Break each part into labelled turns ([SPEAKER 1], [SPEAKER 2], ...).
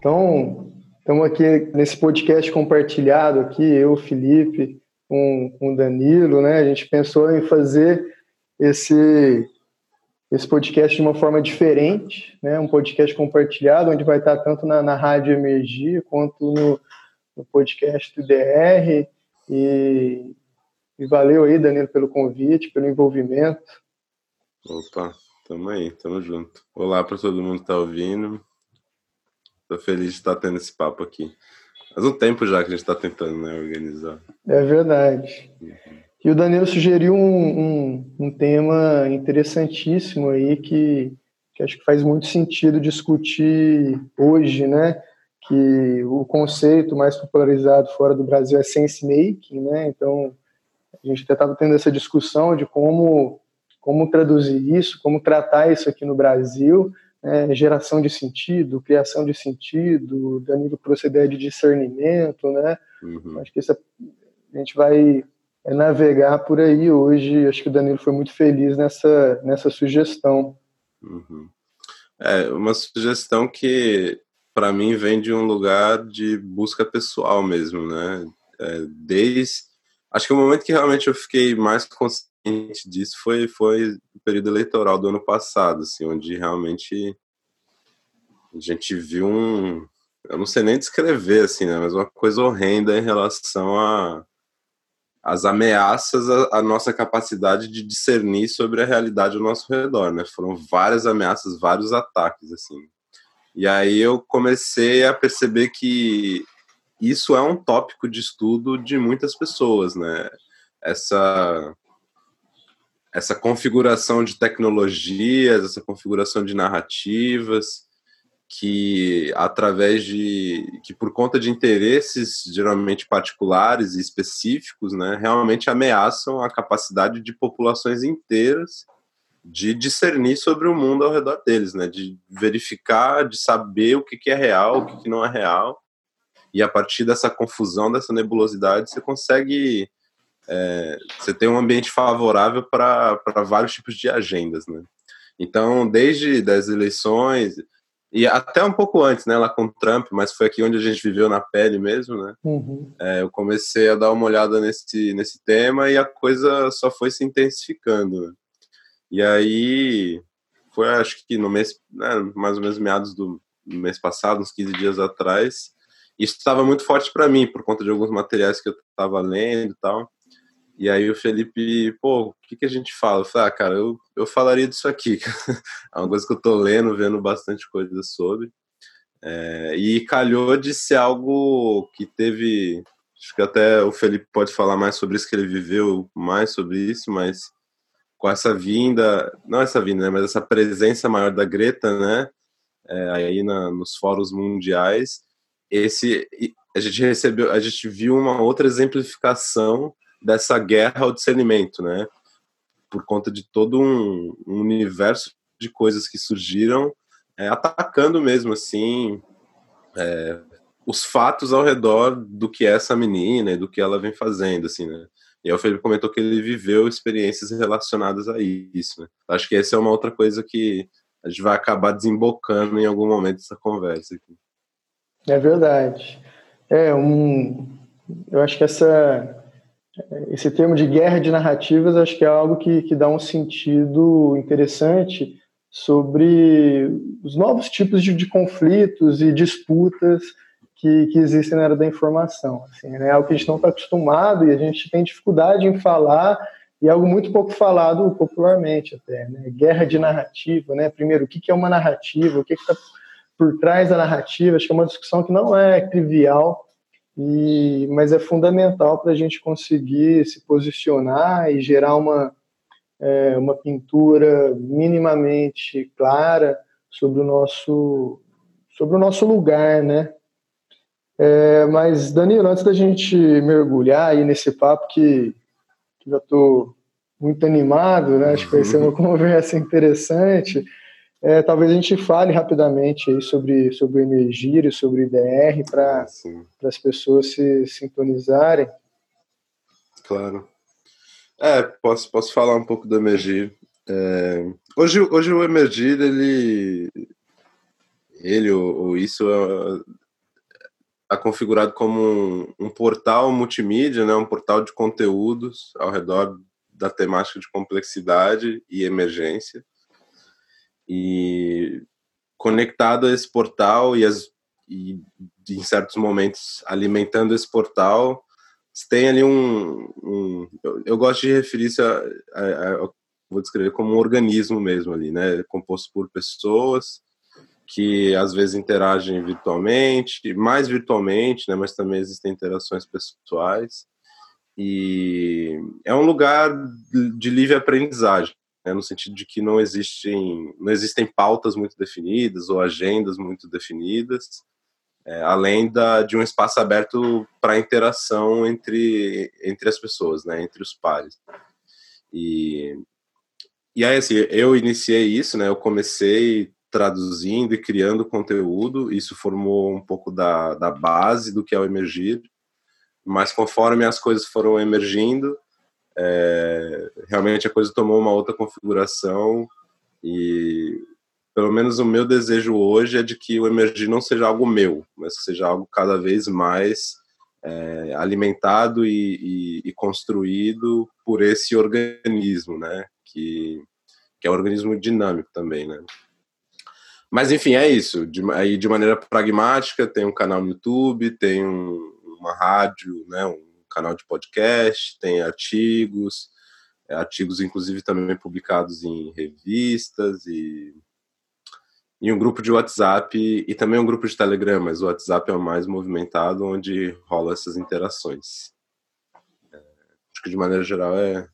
[SPEAKER 1] Então, estamos aqui nesse podcast compartilhado aqui, eu, Felipe, com, com o Danilo, né? A gente pensou em fazer esse esse podcast de uma forma diferente, né? Um podcast compartilhado, onde vai estar tanto na, na Rádio Emergir quanto no, no podcast do DR. E, e valeu aí, Danilo, pelo convite, pelo envolvimento.
[SPEAKER 2] Opa, tamo aí, tamo junto. Olá para todo mundo que tá ouvindo. Tô feliz de estar tendo esse papo aqui. Faz um tempo já que a gente está tentando né, organizar.
[SPEAKER 1] É verdade. E o Danilo sugeriu um, um, um, tema interessantíssimo aí que, que acho que faz muito sentido discutir hoje, né? Que o conceito mais popularizado fora do Brasil é sense making, né? Então a gente até estava tendo essa discussão de como como traduzir isso, como tratar isso aqui no Brasil, né? geração de sentido, criação de sentido, Danilo proceder de discernimento, né? Uhum. Acho que isso, a gente vai é navegar por aí hoje. Acho que o Danilo foi muito feliz nessa, nessa sugestão.
[SPEAKER 2] Uhum. É uma sugestão que, para mim, vem de um lugar de busca pessoal mesmo, né? É, desde. Acho que o momento que realmente eu fiquei mais consciente disso foi, foi o período eleitoral do ano passado, assim, onde realmente a gente viu um. Eu não sei nem descrever, assim, né? Mas uma coisa horrenda em relação a as ameaças à, nossa capacidade de discernir sobre a realidade ao nosso redor, né? Foram várias ameaças, vários ataques, assim. E aí eu comecei a perceber que isso é um tópico de estudo de muitas pessoas, né? Essa essa configuração de tecnologias, essa configuração de narrativas, que através de que por conta de interesses geralmente particulares e específicos, né, realmente ameaçam a capacidade de populações inteiras de discernir sobre o mundo ao redor deles, né, de verificar, de saber o que, que é real, o que, que não é real, e a partir dessa confusão, dessa nebulosidade, você consegue é, você tem um ambiente favorável para vários tipos de agendas, né? Então, desde das eleições, e até um pouco antes, né, lá com o Trump, mas foi aqui onde a gente viveu na pele mesmo, né? Uhum. É, eu comecei a dar uma olhada nesse, nesse tema e a coisa só foi se intensificando. Né? E aí, foi acho que no mês, né, mais ou menos meados do mês passado, uns 15 dias atrás, isso estava muito forte para mim, por conta de alguns materiais que eu estava lendo e tal. E aí o Felipe, pô, o que, que a gente fala? Eu falei, ah, cara, eu, eu falaria disso aqui. é uma coisa que eu tô lendo, vendo bastante coisa sobre. É, e calhou de ser algo que teve. Acho que até o Felipe pode falar mais sobre isso, que ele viveu mais sobre isso, mas com essa vinda, não essa vinda, né, mas essa presença maior da Greta, né, é, aí na, nos fóruns mundiais, esse a gente recebeu, a gente viu uma outra exemplificação dessa guerra ao discernimento, né? Por conta de todo um, um universo de coisas que surgiram, é, atacando mesmo assim é, os fatos ao redor do que é essa menina e do que ela vem fazendo, assim, né? E aí o Felipe comentou que ele viveu experiências relacionadas a isso, né? Acho que essa é uma outra coisa que a gente vai acabar desembocando em algum momento dessa conversa aqui.
[SPEAKER 1] É verdade. É um, eu acho que essa esse termo de guerra de narrativas acho que é algo que, que dá um sentido interessante sobre os novos tipos de, de conflitos e disputas que, que, existem na área da informação. Assim, né? É algo que a gente não está acostumado e a gente tem dificuldade em falar e é algo muito pouco falado popularmente até. Né? Guerra de narrativa, né? Primeiro, o que, que é uma narrativa? O que está por trás da narrativa? Acho que é uma discussão que não é trivial e, mas é fundamental para a gente conseguir se posicionar e gerar uma, é, uma pintura minimamente clara sobre o nosso, sobre o nosso lugar, né? É, mas, Danilo, antes da gente mergulhar aí nesse papo que, que já estou muito animado, né? Acho que vai ser uma conversa interessante. É, talvez a gente fale rapidamente aí sobre, sobre o Emergir e sobre o IDR para as pessoas se sintonizarem.
[SPEAKER 2] Claro. É, posso, posso falar um pouco do Emergir. É, hoje, hoje o Emergir, ele, ele ou, ou isso está configurado como um, um, portal multimídia, né, um portal de conteúdos ao redor da temática de complexidade e emergência. E conectado a esse portal e, as, e em certos momentos alimentando esse portal, tem ali um, um eu, eu, gosto de referir isso a, a, a, vou descrever como um organismo mesmo ali, né, composto por pessoas que às vezes interagem virtualmente, mais virtualmente, né, mas também existem interações pessoais. E é um lugar de livre aprendizagem, né, no sentido de que não existem, não existem pautas muito definidas ou agendas muito definidas, é, além da, de um espaço aberto para interação entre, entre as pessoas, né, entre os pares. E, e aí, assim, eu iniciei isso, né, eu comecei traduzindo e criando conteúdo, isso formou um pouco da, da base do que é o Emergir, mas conforme as coisas foram emergindo, é, realmente a coisa tomou uma outra configuração e pelo menos o meu desejo hoje é de que o Emergir não seja algo meu, mas que seja algo cada vez mais é, alimentado e, e, e, construído por esse organismo, né? Que, que é um organismo dinâmico também, né? Mas enfim, é isso. De, aí de maneira pragmática, tem um canal no YouTube, tem um, uma rádio, né, um canal de podcast, tem artigos, é, artigos inclusive também publicados em revistas e, e um grupo de WhatsApp e também um grupo de Telegram, mas o WhatsApp é o mais movimentado, onde rola essas interações. É, acho que de maneira geral é,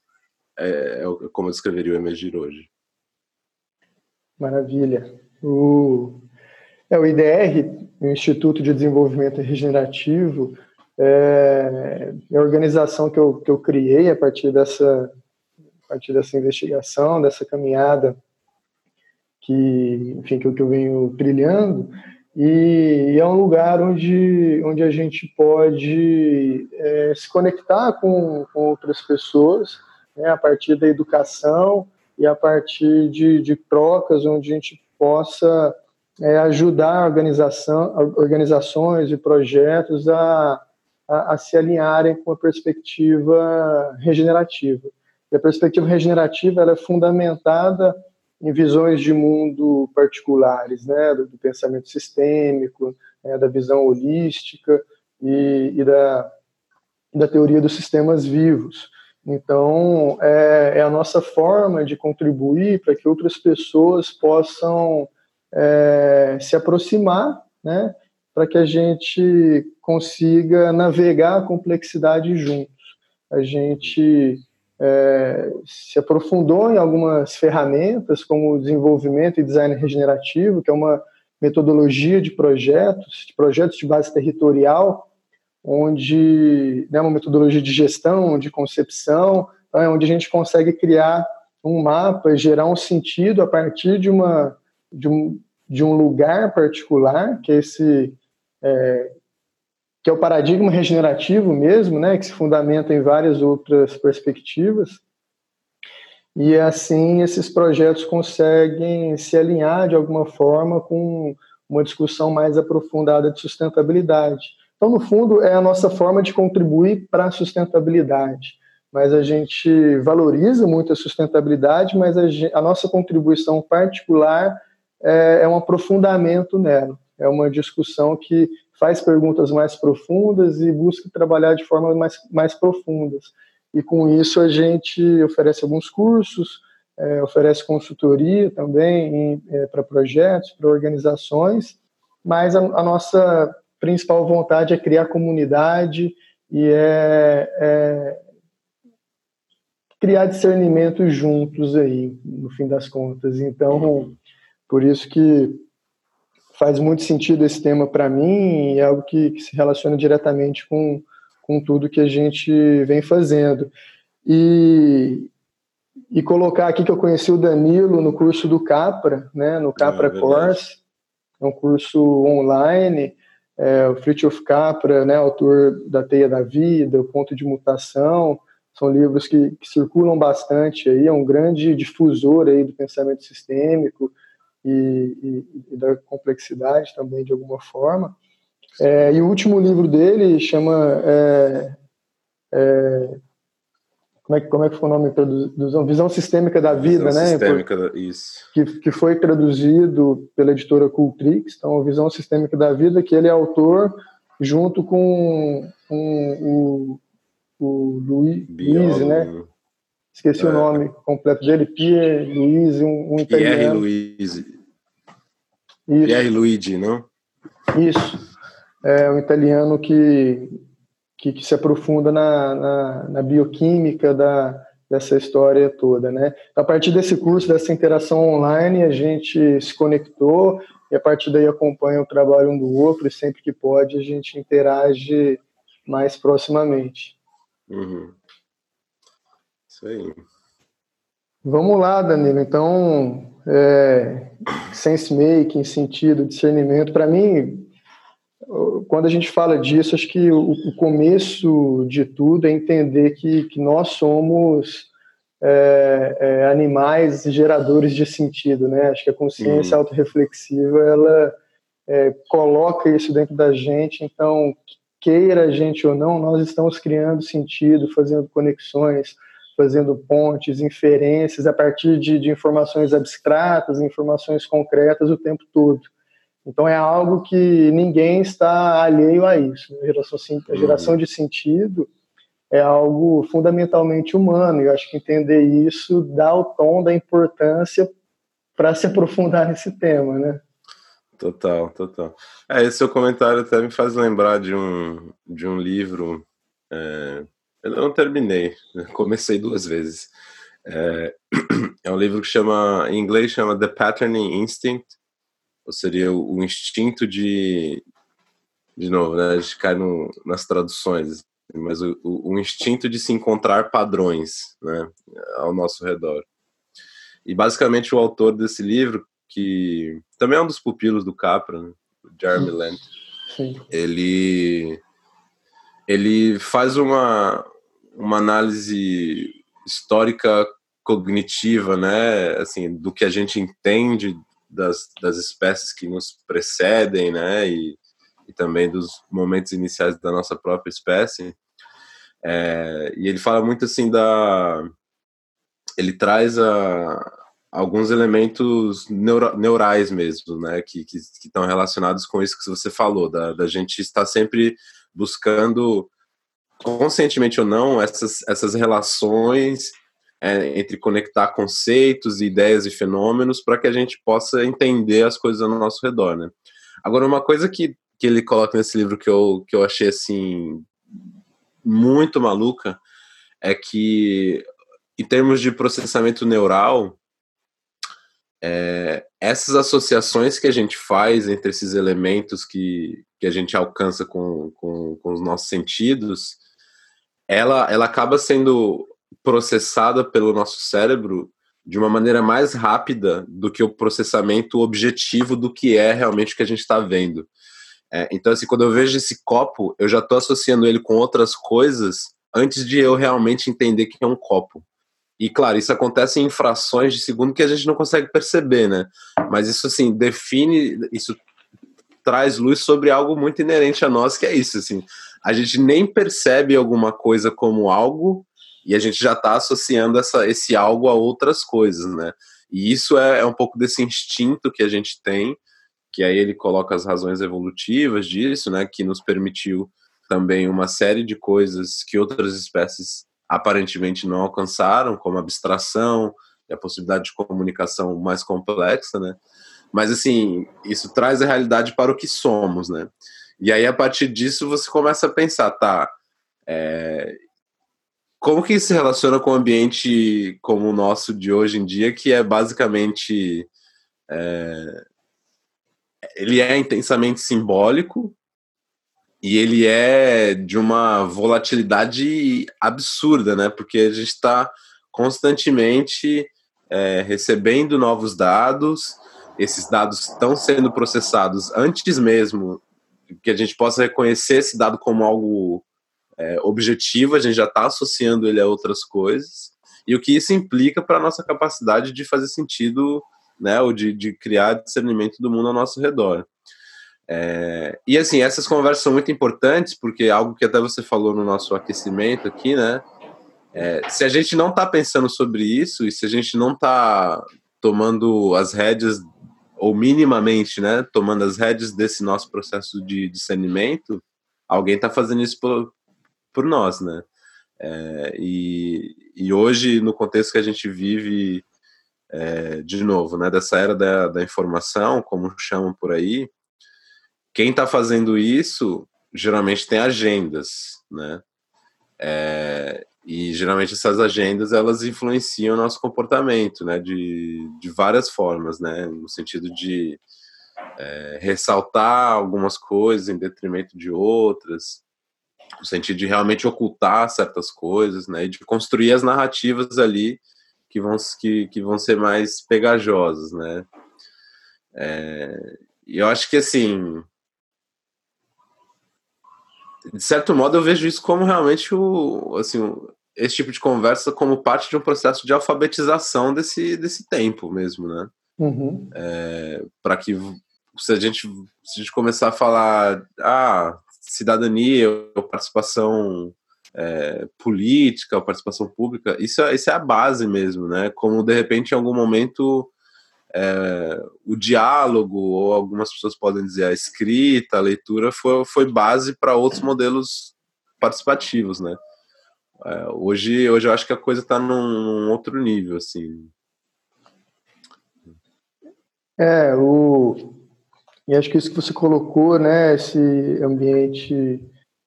[SPEAKER 2] é, é como eu descreveria o Emergir hoje.
[SPEAKER 1] Maravilha. O, é, o IDR, o Instituto de Desenvolvimento Regenerativo, é, a organização que eu, que eu criei a partir dessa, a partir dessa investigação, dessa caminhada que, enfim, que, que eu venho trilhando, e, e, é um lugar onde, onde a gente pode é, se conectar com, com outras pessoas, né, a partir da educação e a partir de, de trocas onde a gente possa é, ajudar organização, organizações e projetos a, a, a, se alinharem com a perspectiva regenerativa. E a perspectiva regenerativa ela é fundamentada em visões de mundo particulares, né, do, do pensamento sistêmico, né, da visão holística e, e da, da teoria dos sistemas vivos. Então, é, é, a nossa forma de contribuir para que outras pessoas possam é, se aproximar, né, para que a gente consiga navegar a complexidade juntos. A gente é, se aprofundou em algumas ferramentas, como o desenvolvimento e design regenerativo, que é uma metodologia de projetos, de projetos de base territorial, onde né, uma metodologia de gestão, de concepção, né, onde a gente consegue criar um mapa, gerar um sentido a partir de uma de um, de um lugar particular, que é esse é, que é o paradigma regenerativo mesmo, né, que se fundamenta em várias outras perspectivas. E assim esses projetos conseguem se alinhar de alguma forma com uma discussão mais aprofundada de sustentabilidade. Então, no fundo, é a nossa forma de contribuir para a sustentabilidade. Mas a gente valoriza muito a sustentabilidade, mas a, gente, a nossa contribuição particular é, é um aprofundamento nela. É uma discussão que faz perguntas mais profundas e busca trabalhar de forma mais, mais profundas. E com isso a gente oferece alguns cursos, é, oferece consultoria também é, para projetos, para organizações, mas a, a nossa principal vontade é criar comunidade e é, é criar discernimento juntos aí, no fim das contas. Então, por isso que faz muito sentido esse tema para mim e é algo que, que, se relaciona diretamente com, com tudo que a gente vem fazendo. E, e colocar aqui que eu conheci o Danilo no curso do Capra, né, no Capra é Course, é um curso online, é, o Fritjof Capra, né, autor da Teia da Vida, O Ponto de Mutação, são livros que, que, circulam bastante aí, é um grande difusor aí do pensamento sistêmico e, e, e, da complexidade também, de alguma forma. É, e o último livro dele chama. É, é, como, é, como é que foi o nome? Tradução? Visão Sistêmica da Vida,
[SPEAKER 2] Visão
[SPEAKER 1] né?
[SPEAKER 2] Sistêmica, isso.
[SPEAKER 1] Que, que foi traduzido pela editora Cultrix, então, Visão Sistêmica da Vida, que ele é autor junto com, com o, o Luiz, Luiz né? Esqueci é. o nome completo dele, Pierre Luiz, um, um italiano.
[SPEAKER 2] Pierre Luiz. Pierre Luigi, não?
[SPEAKER 1] Isso. É um italiano que, que, que se aprofunda na, na, na, bioquímica da, dessa história toda, né? A partir desse curso, dessa interação online, a gente se conectou e a partir daí acompanha o trabalho um do outro e sempre que pode a gente interage mais proximamente.
[SPEAKER 2] Uhum. Isso aí.
[SPEAKER 1] Vamos lá, Danilo. Então, é, sense making, sentido, discernimento, para mim, quando a gente fala disso, acho que o, o começo de tudo é entender que, que nós somos é, é, animais geradores de sentido, né? Acho que a consciência uhum. autorreflexiva, ela é, coloca isso dentro da gente, então, queira a gente ou não, nós estamos criando sentido, fazendo conexões, fazendo pontes, inferências a partir de, de informações abstratas, informações concretas o tempo todo. Então é algo que ninguém está alheio a isso. A geração, a uhum. geração de sentido é algo fundamentalmente humano. E eu acho que entender isso dá o tom da importância para se aprofundar nesse tema, né?
[SPEAKER 2] Total, total. É, esse seu comentário até me faz lembrar de um, de um livro é, eu não terminei, comecei duas vezes. É, é, um livro que chama, em inglês chama The Patterning Instinct, ou seria o, o instinto de, de novo, né, a gente cai no, nas traduções, mas o, o, o, instinto de se encontrar padrões, né, ao nosso redor. E basicamente o autor desse livro, que também é um dos pupilos do Capra, né, Jeremy Lent, ele ele faz uma uma análise histórica cognitiva, né, assim, do que a gente entende das, das espécies que nos precedem, né, e, e também dos momentos iniciais da nossa própria espécie. É, e ele fala muito assim da, ele traz a, alguns elementos neuro, neurais mesmo, né, que, que, que estão relacionados com isso que você falou, da, da gente estar sempre buscando conscientemente ou não, essas, essas relações é, entre conectar conceitos, ideias e fenômenos para que a gente possa entender as coisas ao nosso redor, né? Agora, uma coisa que, que ele coloca nesse livro que eu, que eu achei, assim, muito maluca é que, em termos de processamento neural, é, essas associações que a gente faz entre esses elementos que, que a gente alcança com, com, com os nossos sentidos, ela, ela acaba sendo processada pelo nosso cérebro de uma maneira mais rápida do que o processamento objetivo do que é realmente o que a gente está vendo. É, então, assim, quando eu vejo esse copo, eu já estou associando ele com outras coisas antes de eu realmente entender que é um copo. E, claro, isso acontece em frações de segundo que a gente não consegue perceber, né? Mas isso, assim, define, isso traz luz sobre algo muito inerente a nós, que é isso, assim a gente nem percebe alguma coisa como algo e a gente já está associando essa, esse algo a outras coisas, né? E isso é, é, um pouco desse instinto que a gente tem, que aí ele coloca as razões evolutivas disso, né? Que nos permitiu também uma série de coisas que outras espécies aparentemente não alcançaram, como abstração e a possibilidade de comunicação mais complexa, né? Mas assim, isso traz a realidade para o que somos, né? E aí, a partir disso, você começa a pensar, tá, é, como que isso se relaciona com o um ambiente como o nosso de hoje em dia, que é basicamente. É, ele é intensamente simbólico e ele é de uma volatilidade absurda, né? Porque a gente está constantemente é, recebendo novos dados, esses dados estão sendo processados antes mesmo que a gente possa reconhecer esse dado como algo é, objetivo, a gente já está associando ele a outras coisas, e o que isso implica para a nossa capacidade de fazer sentido né, ou de, de criar discernimento do mundo ao nosso redor. É, e assim, essas conversas são muito importantes, porque algo que até você falou no nosso aquecimento aqui, né? É, se a gente não está pensando sobre isso e se a gente não está tomando as rédeas, ou minimamente, né, tomando as rédeas desse nosso processo de discernimento, alguém está fazendo isso por, por nós, né? É, e, e hoje, no contexto que a gente vive, é, de novo, né, dessa era da, da informação, como chamam por aí, quem está fazendo isso geralmente tem agendas, né? É, e geralmente essas agendas elas influenciam o nosso comportamento, né? De, de várias formas, né? No sentido de é, ressaltar algumas coisas em detrimento de outras, no sentido de realmente ocultar certas coisas, né? E de construir as narrativas ali que vão, que, que vão ser mais pegajosas, né? É, e eu acho que assim de certo modo, eu vejo isso como realmente o, assim, esse tipo de conversa como parte de um processo de alfabetização desse, desse tempo mesmo, né? Uhum. É, para que se a gente se a gente começar a falar ah cidadania ou participação é, política ou participação pública isso é, isso é a base mesmo né como de repente em algum momento é, o diálogo, ou algumas pessoas podem dizer a escrita, a leitura, foi, foi base para outros modelos participativos, né? É, hoje, hoje eu acho que a coisa está num, num, outro nível, assim.
[SPEAKER 1] É, o... E acho que isso que você colocou, né, esse ambiente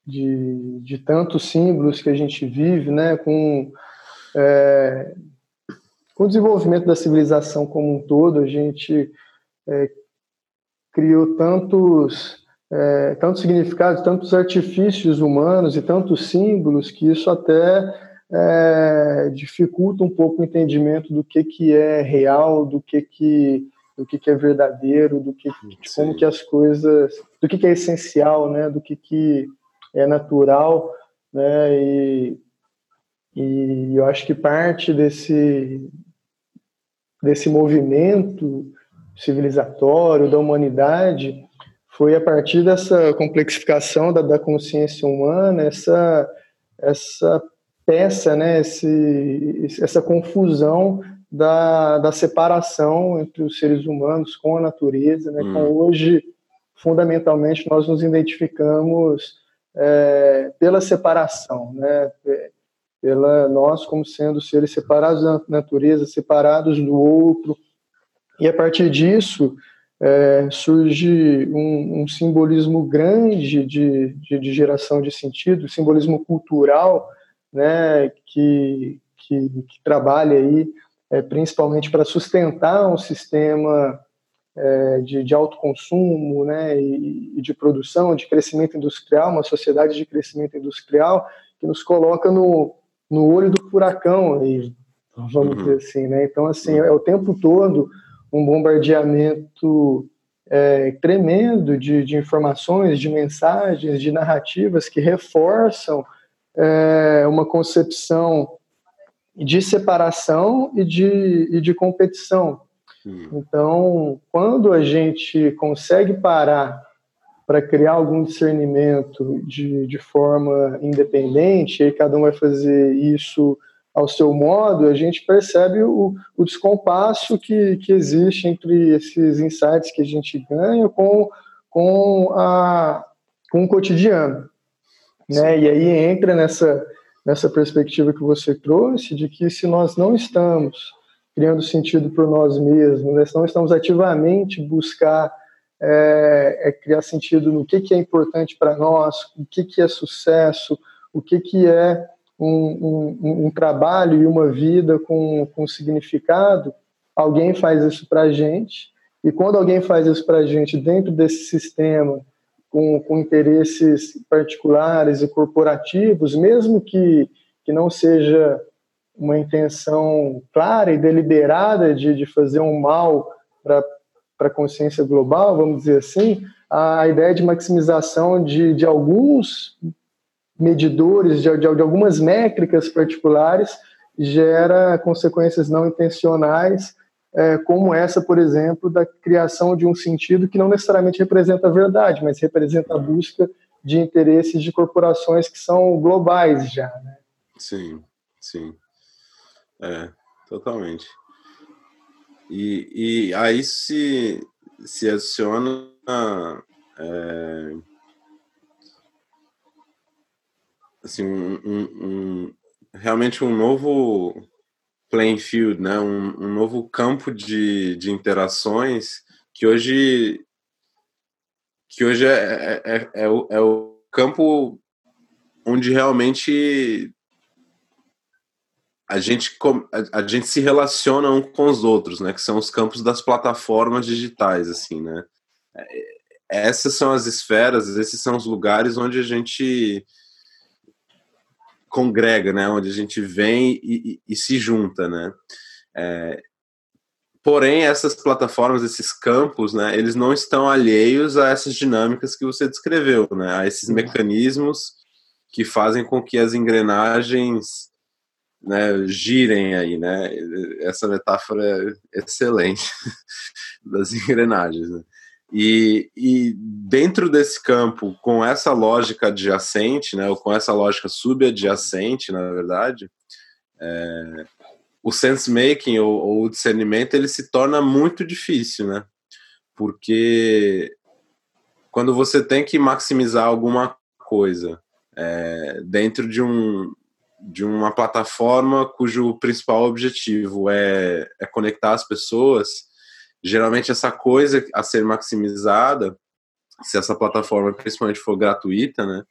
[SPEAKER 1] de, de tantos símbolos que a gente vive, né, com é, com o desenvolvimento da civilização como um todo, a gente é, criou tantos, é, tantos significados, tantos artifícios humanos e tantos símbolos que isso até é, dificulta um pouco o entendimento do que, que é real, do que, que, do que, que é verdadeiro, do que, de como que as coisas, do que, que é essencial, né, do que, que é natural, né, e, e eu acho que parte desse, desse movimento civilizatório da humanidade foi a partir dessa complexificação da, da consciência humana, essa, essa peça, né, esse, essa confusão da, da separação entre os seres humanos com a natureza, né, hum. com hoje, fundamentalmente, nós nos identificamos é, pela separação, né, pela nós como sendo seres separados da natureza, separados do outro. E a partir disso é, surge um, um, simbolismo grande de, de, de, geração de sentido, simbolismo cultural, né, que, que, que trabalha aí é, principalmente para sustentar um sistema é, de, de autoconsumo né, e, e de produção, de crescimento industrial, uma sociedade de crescimento industrial que nos coloca no, no olho do furacão, aí, vamos uhum. dizer assim, né? Então, assim, é o tempo todo um bombardeamento é, tremendo de, de, informações, de mensagens, de narrativas que reforçam é, uma concepção de separação e de, e de competição. Uhum. Então, quando a gente consegue parar para criar algum discernimento de, de forma independente, e cada um vai fazer isso ao seu modo, a gente percebe o, o descompasso que, que existe entre esses insights que a gente ganha com, com, a, com o cotidiano. Né? E aí entra nessa, nessa perspectiva que você trouxe, de que se nós não estamos criando sentido por nós mesmos, né? se não estamos ativamente buscar é, é criar sentido no que, que é importante para nós, o que, que é sucesso, o que, que é um, um, um trabalho e uma vida com, com significado, alguém faz isso para a gente, e quando alguém faz isso para a gente dentro desse sistema, com, com interesses particulares e corporativos, mesmo que, que não seja uma intenção clara e deliberada de, de fazer um mal para a consciência global, vamos dizer assim, a ideia de maximização de, de alguns medidores, de, de, de algumas métricas particulares, gera consequências não intencionais é, como essa, por exemplo, da criação de um sentido que não necessariamente representa a verdade, mas representa a busca de interesses de corporações que são globais já. Né?
[SPEAKER 2] Sim, sim. É, totalmente. E, e aí se, se adiciona é, assim, um, um, um, realmente um novo playing field, né? um, um novo campo de, de interações que hoje que hoje é, é, é, é, o, é o campo onde realmente a gente, a, a, gente se relaciona um com os outros, né? Que são os campos das plataformas digitais, assim, né? É, essas são as esferas, esses são os lugares onde a gente congrega, né? Onde a gente vem e, e, e se junta, né? É, porém, essas plataformas, esses campos, né? Eles não estão alheios a essas dinâmicas que você descreveu, né? A esses mecanismos que fazem com que as engrenagens né, girem aí, né? Essa metáfora é excelente das engrenagens. Né? E, e dentro desse campo, com essa lógica adjacente, né, ou com essa lógica subadjacente, na verdade, é, o sense making ou, ou, o discernimento ele se torna muito difícil, né? Porque quando você tem que maximizar alguma coisa é, dentro de um de uma plataforma cujo principal objetivo é, é conectar as pessoas, geralmente essa coisa a ser maximizada, se essa plataforma principalmente for gratuita, né?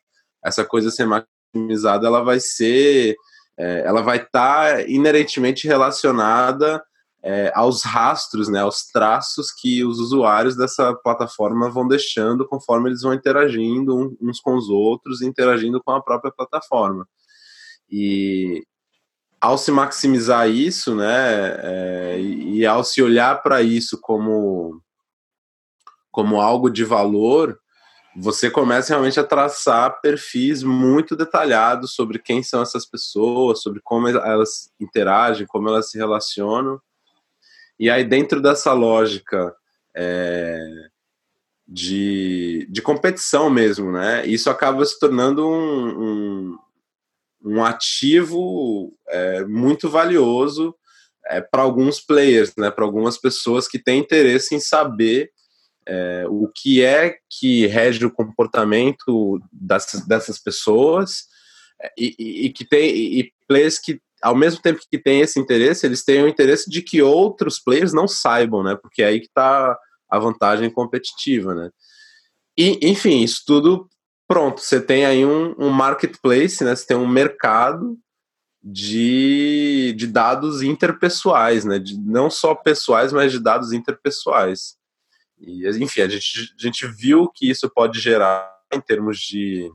[SPEAKER 2] Essa coisa a ser maximizada, ela vai ser, é, ela vai estar tá inerentemente relacionada é, aos rastros, né, aos traços que os usuários dessa plataforma vão deixando conforme eles vão interagindo uns com os outros, interagindo com a própria plataforma. E ao se maximizar isso, né, é, e, ao se olhar para isso como como algo de valor, você começa realmente a traçar perfis muito detalhados sobre quem são essas pessoas, sobre como elas interagem, como elas se relacionam. E aí, dentro dessa lógica é, de, de competição mesmo, né? Isso acaba se tornando um, um um ativo é, muito valioso é, para alguns players, né, para algumas pessoas que têm interesse em saber é, o que é que rege o comportamento dessas, pessoas é, e, e, e que tem e players que ao mesmo tempo que têm esse interesse, eles têm o interesse de que outros players não saibam, né? Porque é aí que está a vantagem competitiva, né? E, enfim, isso tudo pronto, você tem aí um, um marketplace, né? Você tem um mercado de, de dados interpessoais, né? De, não só pessoais, mas de dados interpessoais. E, enfim, a gente, a gente viu que isso pode gerar em termos de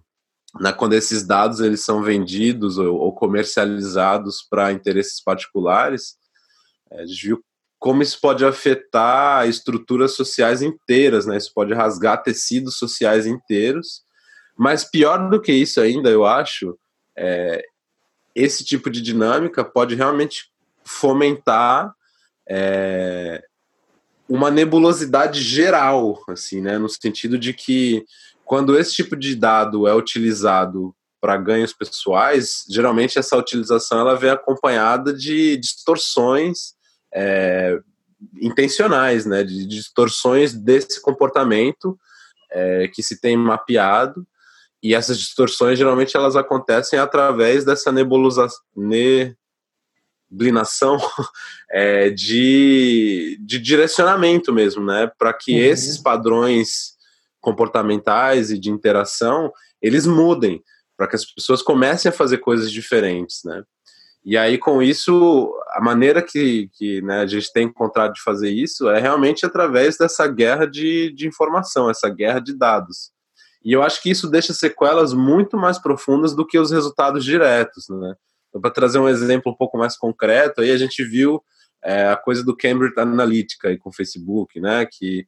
[SPEAKER 2] né, quando esses dados eles são vendidos ou, ou comercializados para interesses particulares, é, a gente viu como isso pode afetar estruturas sociais inteiras, né? Isso pode rasgar tecidos sociais inteiros mas pior do que isso ainda, eu acho, é, esse tipo de dinâmica pode realmente fomentar é, uma nebulosidade geral, assim, né, no sentido de que quando esse tipo de dado é utilizado para ganhos pessoais, geralmente essa utilização ela vem acompanhada de distorções é, intencionais, né, de distorções desse comportamento é, que se tem mapeado e essas distorções geralmente elas acontecem através dessa nebulosa, neblinação é, de, de direcionamento mesmo, né? Para que uhum. esses padrões comportamentais e de interação eles mudem, para que as pessoas comecem a fazer coisas diferentes, né? E aí, com isso, a maneira que, que né, a gente tem encontrado de fazer isso é realmente através dessa guerra de, de informação, essa guerra de dados. E eu acho que isso deixa sequelas muito mais profundas do que os resultados diretos, né? Então, para trazer um exemplo um pouco mais concreto, aí a gente viu é, a coisa do Cambridge Analytica aí com o Facebook, né? Que,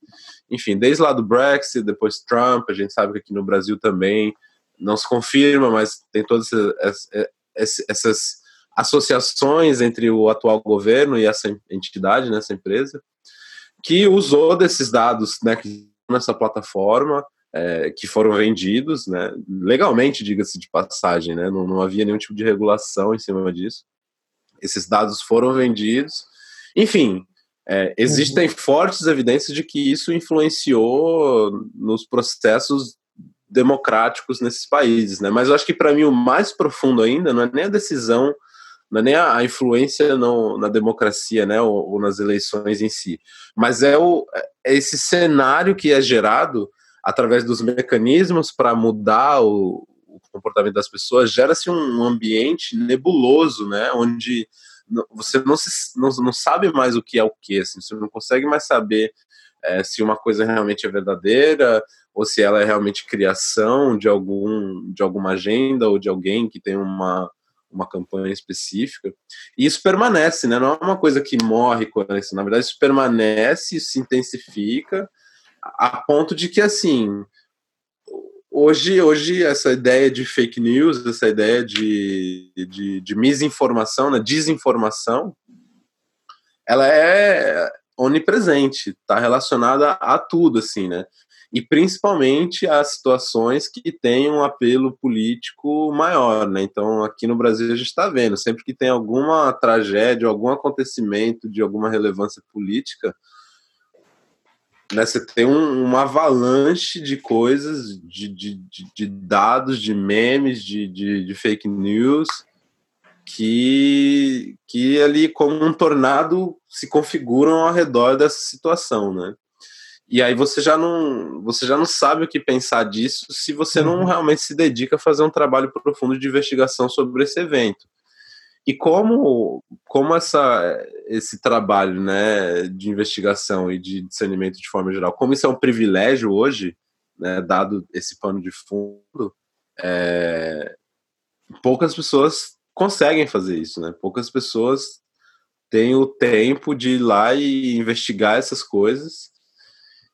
[SPEAKER 2] enfim, desde lá do Brexit, depois Trump, a gente sabe que aqui no Brasil também não se confirma, mas tem todas essas, essas associações entre o atual governo e essa entidade, né, empresa, que usou desses dados né, nessa plataforma, é, que foram vendidos, né, legalmente, diga-se de passagem, né, não, não havia nenhum tipo de regulação em cima disso. Esses dados foram vendidos. Enfim, é, existem uhum. fortes evidências de que isso influenciou nos processos democráticos nesses países, né? Mas eu acho que para mim o mais profundo ainda não é nem a decisão, não é nem a, influência no, na democracia, né? Ou, ou, nas eleições em si, mas é, o, é esse cenário que é gerado através dos mecanismos para mudar o, o, comportamento das pessoas, gera-se um ambiente nebuloso, né? Onde você não, se, não, não sabe mais o que é o que, assim, você não consegue mais saber é, se uma coisa realmente é verdadeira ou se ela é realmente criação de algum de alguma agenda ou de alguém que tem uma uma campanha específica. E isso permanece, né? Não é uma coisa que morre com isso. Na verdade, isso permanece, se intensifica a ponto de que assim hoje, hoje essa ideia de fake news, essa ideia de, de, de misinformação, né, desinformação, ela é onipresente, está relacionada a tudo, assim, né? E principalmente a situações que têm um apelo político maior, né? Então, aqui no Brasil a gente está vendo, sempre que tem alguma tragédia, algum acontecimento de alguma relevância política, né, você tem um, uma avalanche de coisas, de, de, de dados, de memes, de, de, de, fake news, que, que ali, como um tornado, se configuram ao redor dessa situação, né? E aí você já não, você já não sabe o que pensar disso se você não uhum. realmente se dedica a fazer um trabalho profundo de investigação sobre esse evento. E como, como essa, esse trabalho né, de investigação e de discernimento de forma geral, como isso é um privilégio hoje, né, dado esse pano de fundo, é, poucas pessoas conseguem fazer isso, né? Poucas pessoas têm o tempo de ir lá e investigar essas coisas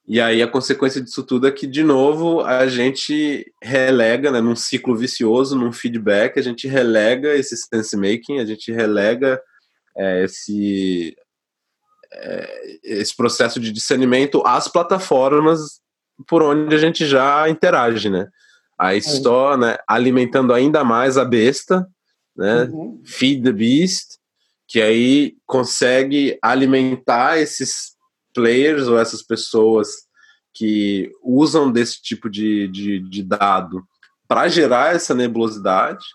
[SPEAKER 2] e aí a consequência disso tudo é que, de novo, a gente relega, né, num ciclo vicioso, num feedback, a gente relega esse sense making, a gente relega é, esse, é, esse processo de discernimento às plataformas por onde a gente já interage, né? Aí é. só né, alimentando ainda mais a besta, né? Uhum. Feed the beast, que aí consegue alimentar esses players ou essas pessoas que usam desse tipo de, de, de dado para gerar essa nebulosidade,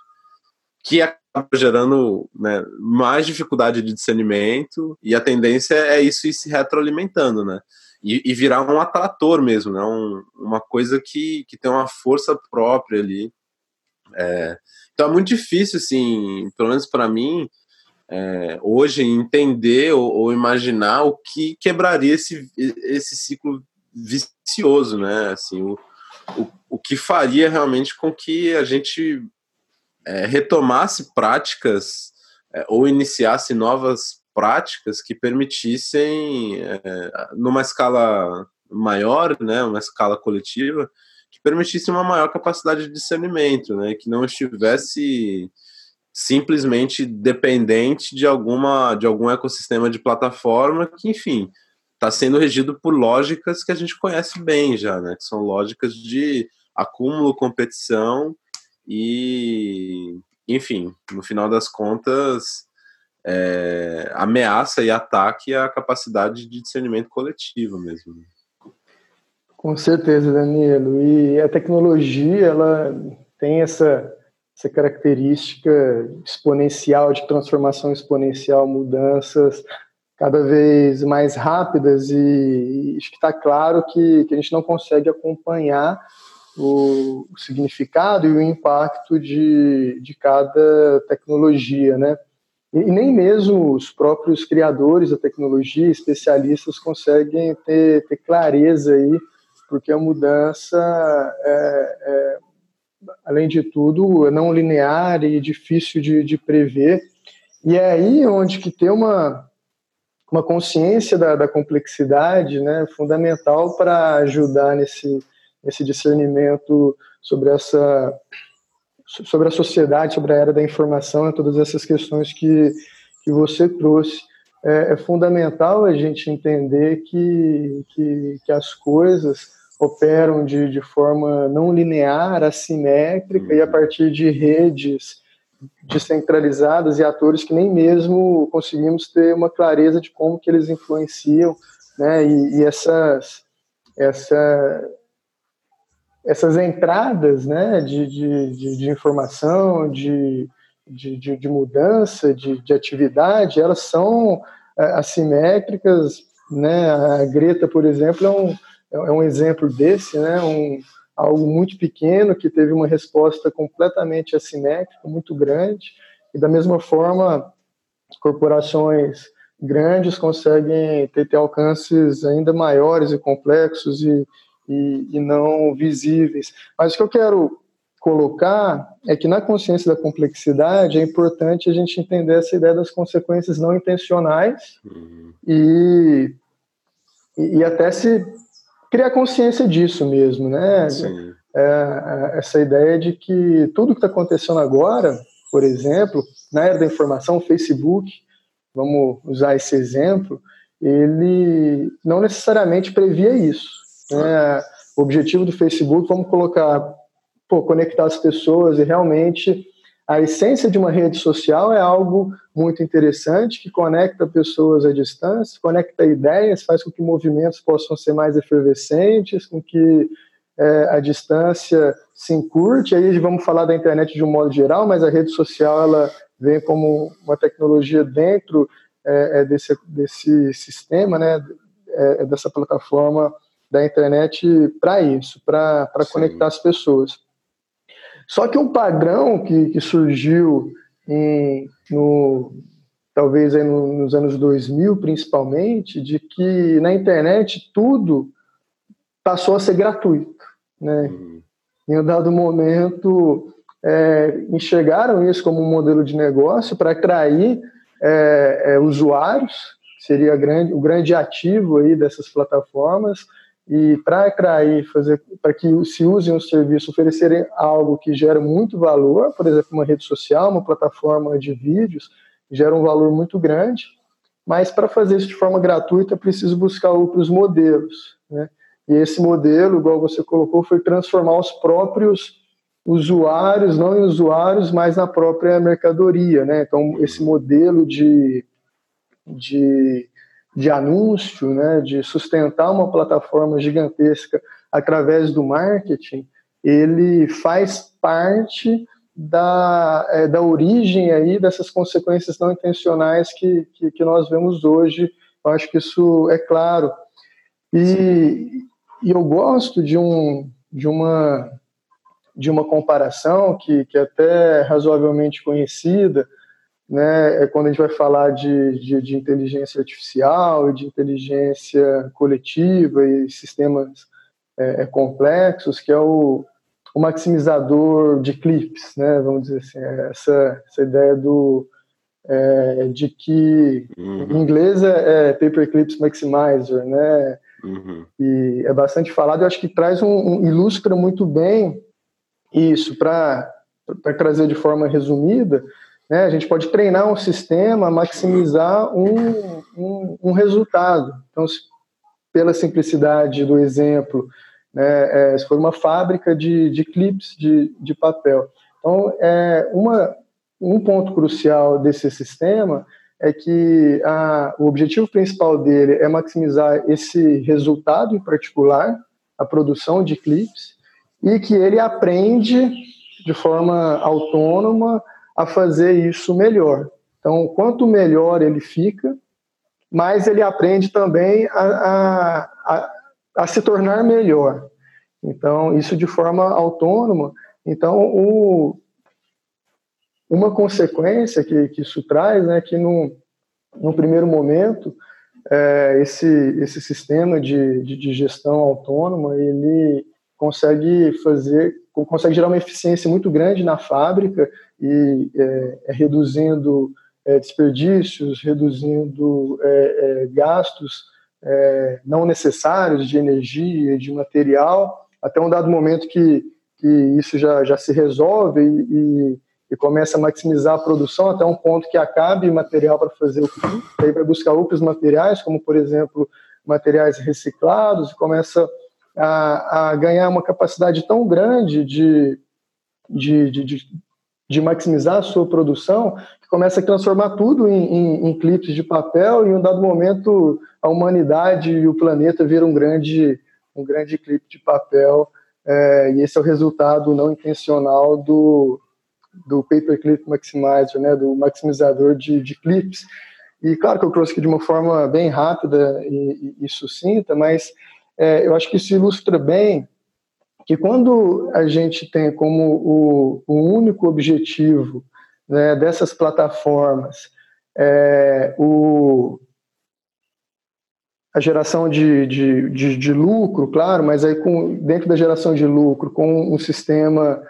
[SPEAKER 2] que acaba gerando né, mais dificuldade de discernimento, e a tendência é isso ir se retroalimentando, né? E, e virar um atrator mesmo, né? Um, uma coisa que, que tem uma força própria ali. É, então é muito difícil, assim, pelo menos para mim, é, hoje entender ou, ou, imaginar o que quebraria esse, esse ciclo vicioso, né? Assim, o, o, o que faria realmente com que a gente é, retomasse práticas é, ou iniciasse novas práticas que permitissem, é, numa escala maior, né, uma escala coletiva, que permitisse uma maior capacidade de discernimento, né, que não estivesse simplesmente dependente de alguma de algum ecossistema de plataforma que, enfim, está sendo regido por lógicas que a gente conhece bem já, né? Que são lógicas de acúmulo, competição e, enfim, no final das contas, é, ameaça e ataque à capacidade de discernimento coletivo mesmo. Né?
[SPEAKER 1] Com certeza, Danilo. E a tecnologia, ela tem essa essa característica exponencial, de transformação exponencial, mudanças cada vez mais rápidas e, acho que está claro que, que a gente não consegue acompanhar o, o, significado e o impacto de, de cada tecnologia, né? E, e, nem mesmo os próprios criadores da tecnologia, especialistas, conseguem ter, ter clareza aí, porque a mudança é, é além de tudo, é não linear e difícil de, de prever. E é aí onde que ter uma, uma consciência da, da complexidade né, fundamental para ajudar nesse, nesse discernimento sobre essa, sobre a sociedade, sobre a era da informação, todas essas questões que, que você trouxe. É, é fundamental a gente entender que, que, que as coisas operam de, de forma não linear, assimétrica, e a partir de redes descentralizadas e atores que nem mesmo conseguimos ter uma clareza de como que eles influenciam, né? E, e essas, essa, essas entradas, né? De, de, de informação, de, de, de, mudança, de, de atividade, elas são é, assimétricas, né? A Greta, por exemplo, é um, é um exemplo desse, né? Um, algo muito pequeno que teve uma resposta completamente assimétrica, muito grande, e da mesma forma, corporações grandes conseguem ter, ter alcances ainda maiores e complexos e, e, e não visíveis. Mas o que eu quero colocar é que na consciência da complexidade é importante a gente entender essa ideia das consequências não intencionais uhum. e, e até se criar consciência disso mesmo, né? Sim. É, é, essa ideia de que tudo que está acontecendo agora, por exemplo, na era da informação, o Facebook, vamos usar esse exemplo, ele não necessariamente previa isso. Né? O objetivo do Facebook, vamos colocar, pô, conectar as pessoas e realmente a essência de uma rede social é algo muito interessante que conecta pessoas à distância, conecta ideias, faz com que movimentos possam ser mais efervescentes, com que é, a distância se encurte. Aí vamos falar da internet de um modo geral, mas a rede social ela vem como uma tecnologia dentro é, é desse, desse sistema, né, é, é dessa plataforma da internet para isso, para conectar as pessoas. Só que um padrão que, que surgiu em, no, talvez aí nos anos 2000, principalmente, de que na internet tudo passou a ser gratuito. Né? Uhum. Em um dado momento, é, enxergaram isso como um modelo de negócio para atrair é, é, usuários, seria grande, o grande ativo aí dessas plataformas, e para atrair, fazer para que se usem o serviço, oferecerem algo que gera muito valor, por exemplo, uma rede social, uma plataforma de vídeos, gera um valor muito grande, mas para fazer isso de forma gratuita é preciso buscar outros modelos, né? E esse modelo, igual você colocou, foi transformar os próprios usuários, não em usuários, mas na própria mercadoria, né? Então, esse modelo de, de de anúncio, né, de sustentar uma plataforma gigantesca através do marketing, ele faz parte da, é, da origem aí dessas consequências não intencionais que, que, que, nós vemos hoje. Eu acho que isso é claro. E, e eu gosto de, um, de, uma, de uma comparação que, que é até razoavelmente conhecida, né, é quando a gente vai falar de, de, de inteligência artificial, de inteligência coletiva e sistemas é, é, complexos, que é o, o, maximizador de clips, né, vamos dizer assim, é essa, essa ideia do, é, de que uhum. em inglês é, é Paperclips Maximizer, né, uhum. e é bastante falado, eu acho que traz um, um ilustra muito bem isso, para trazer de forma resumida, né? A gente pode treinar um sistema, maximizar um, um, um resultado. Então, se, pela simplicidade do exemplo, né, é, se for uma fábrica de, de clips de, de papel. Então, é, uma, um ponto crucial desse sistema é que a, o objetivo principal dele é maximizar esse resultado em particular, a produção de clips, e que ele aprende de forma autônoma a fazer isso melhor. Então, quanto melhor ele fica, mais ele aprende também a, a, a, a se tornar melhor. Então, isso de forma autônoma. Então, o, uma consequência que, que isso traz, né, que no, no primeiro momento, é, esse, esse sistema de, de, de, gestão autônoma, ele consegue fazer, consegue gerar uma eficiência muito grande na fábrica e é, é reduzindo é, desperdícios, reduzindo é, é, gastos não necessários de energia, de material, até um dado momento que que isso já, já se resolve e, e começa a maximizar a produção até um ponto que acabe material para fazer o clipe, aí vai buscar outros materiais, como por exemplo materiais reciclados, e começa a, a ganhar uma capacidade tão grande de, de, de, de, de maximizar a sua produção, que começa a transformar tudo em, em, em clipes de papel, e em um dado momento a humanidade e o planeta viram um grande, um grande clipe de papel, é, e esse é o resultado não intencional do, do Paperclip Maximizer, né, do maximizador de, de clips. E claro que eu trouxe aqui de uma forma bem rápida e, e, e sucinta, mas é, eu acho que isso ilustra bem que quando a gente tem como o, o único objetivo né, dessas plataformas é, o, a geração de, de, de, de, lucro, claro, mas aí com, dentro da geração de lucro, com um sistema,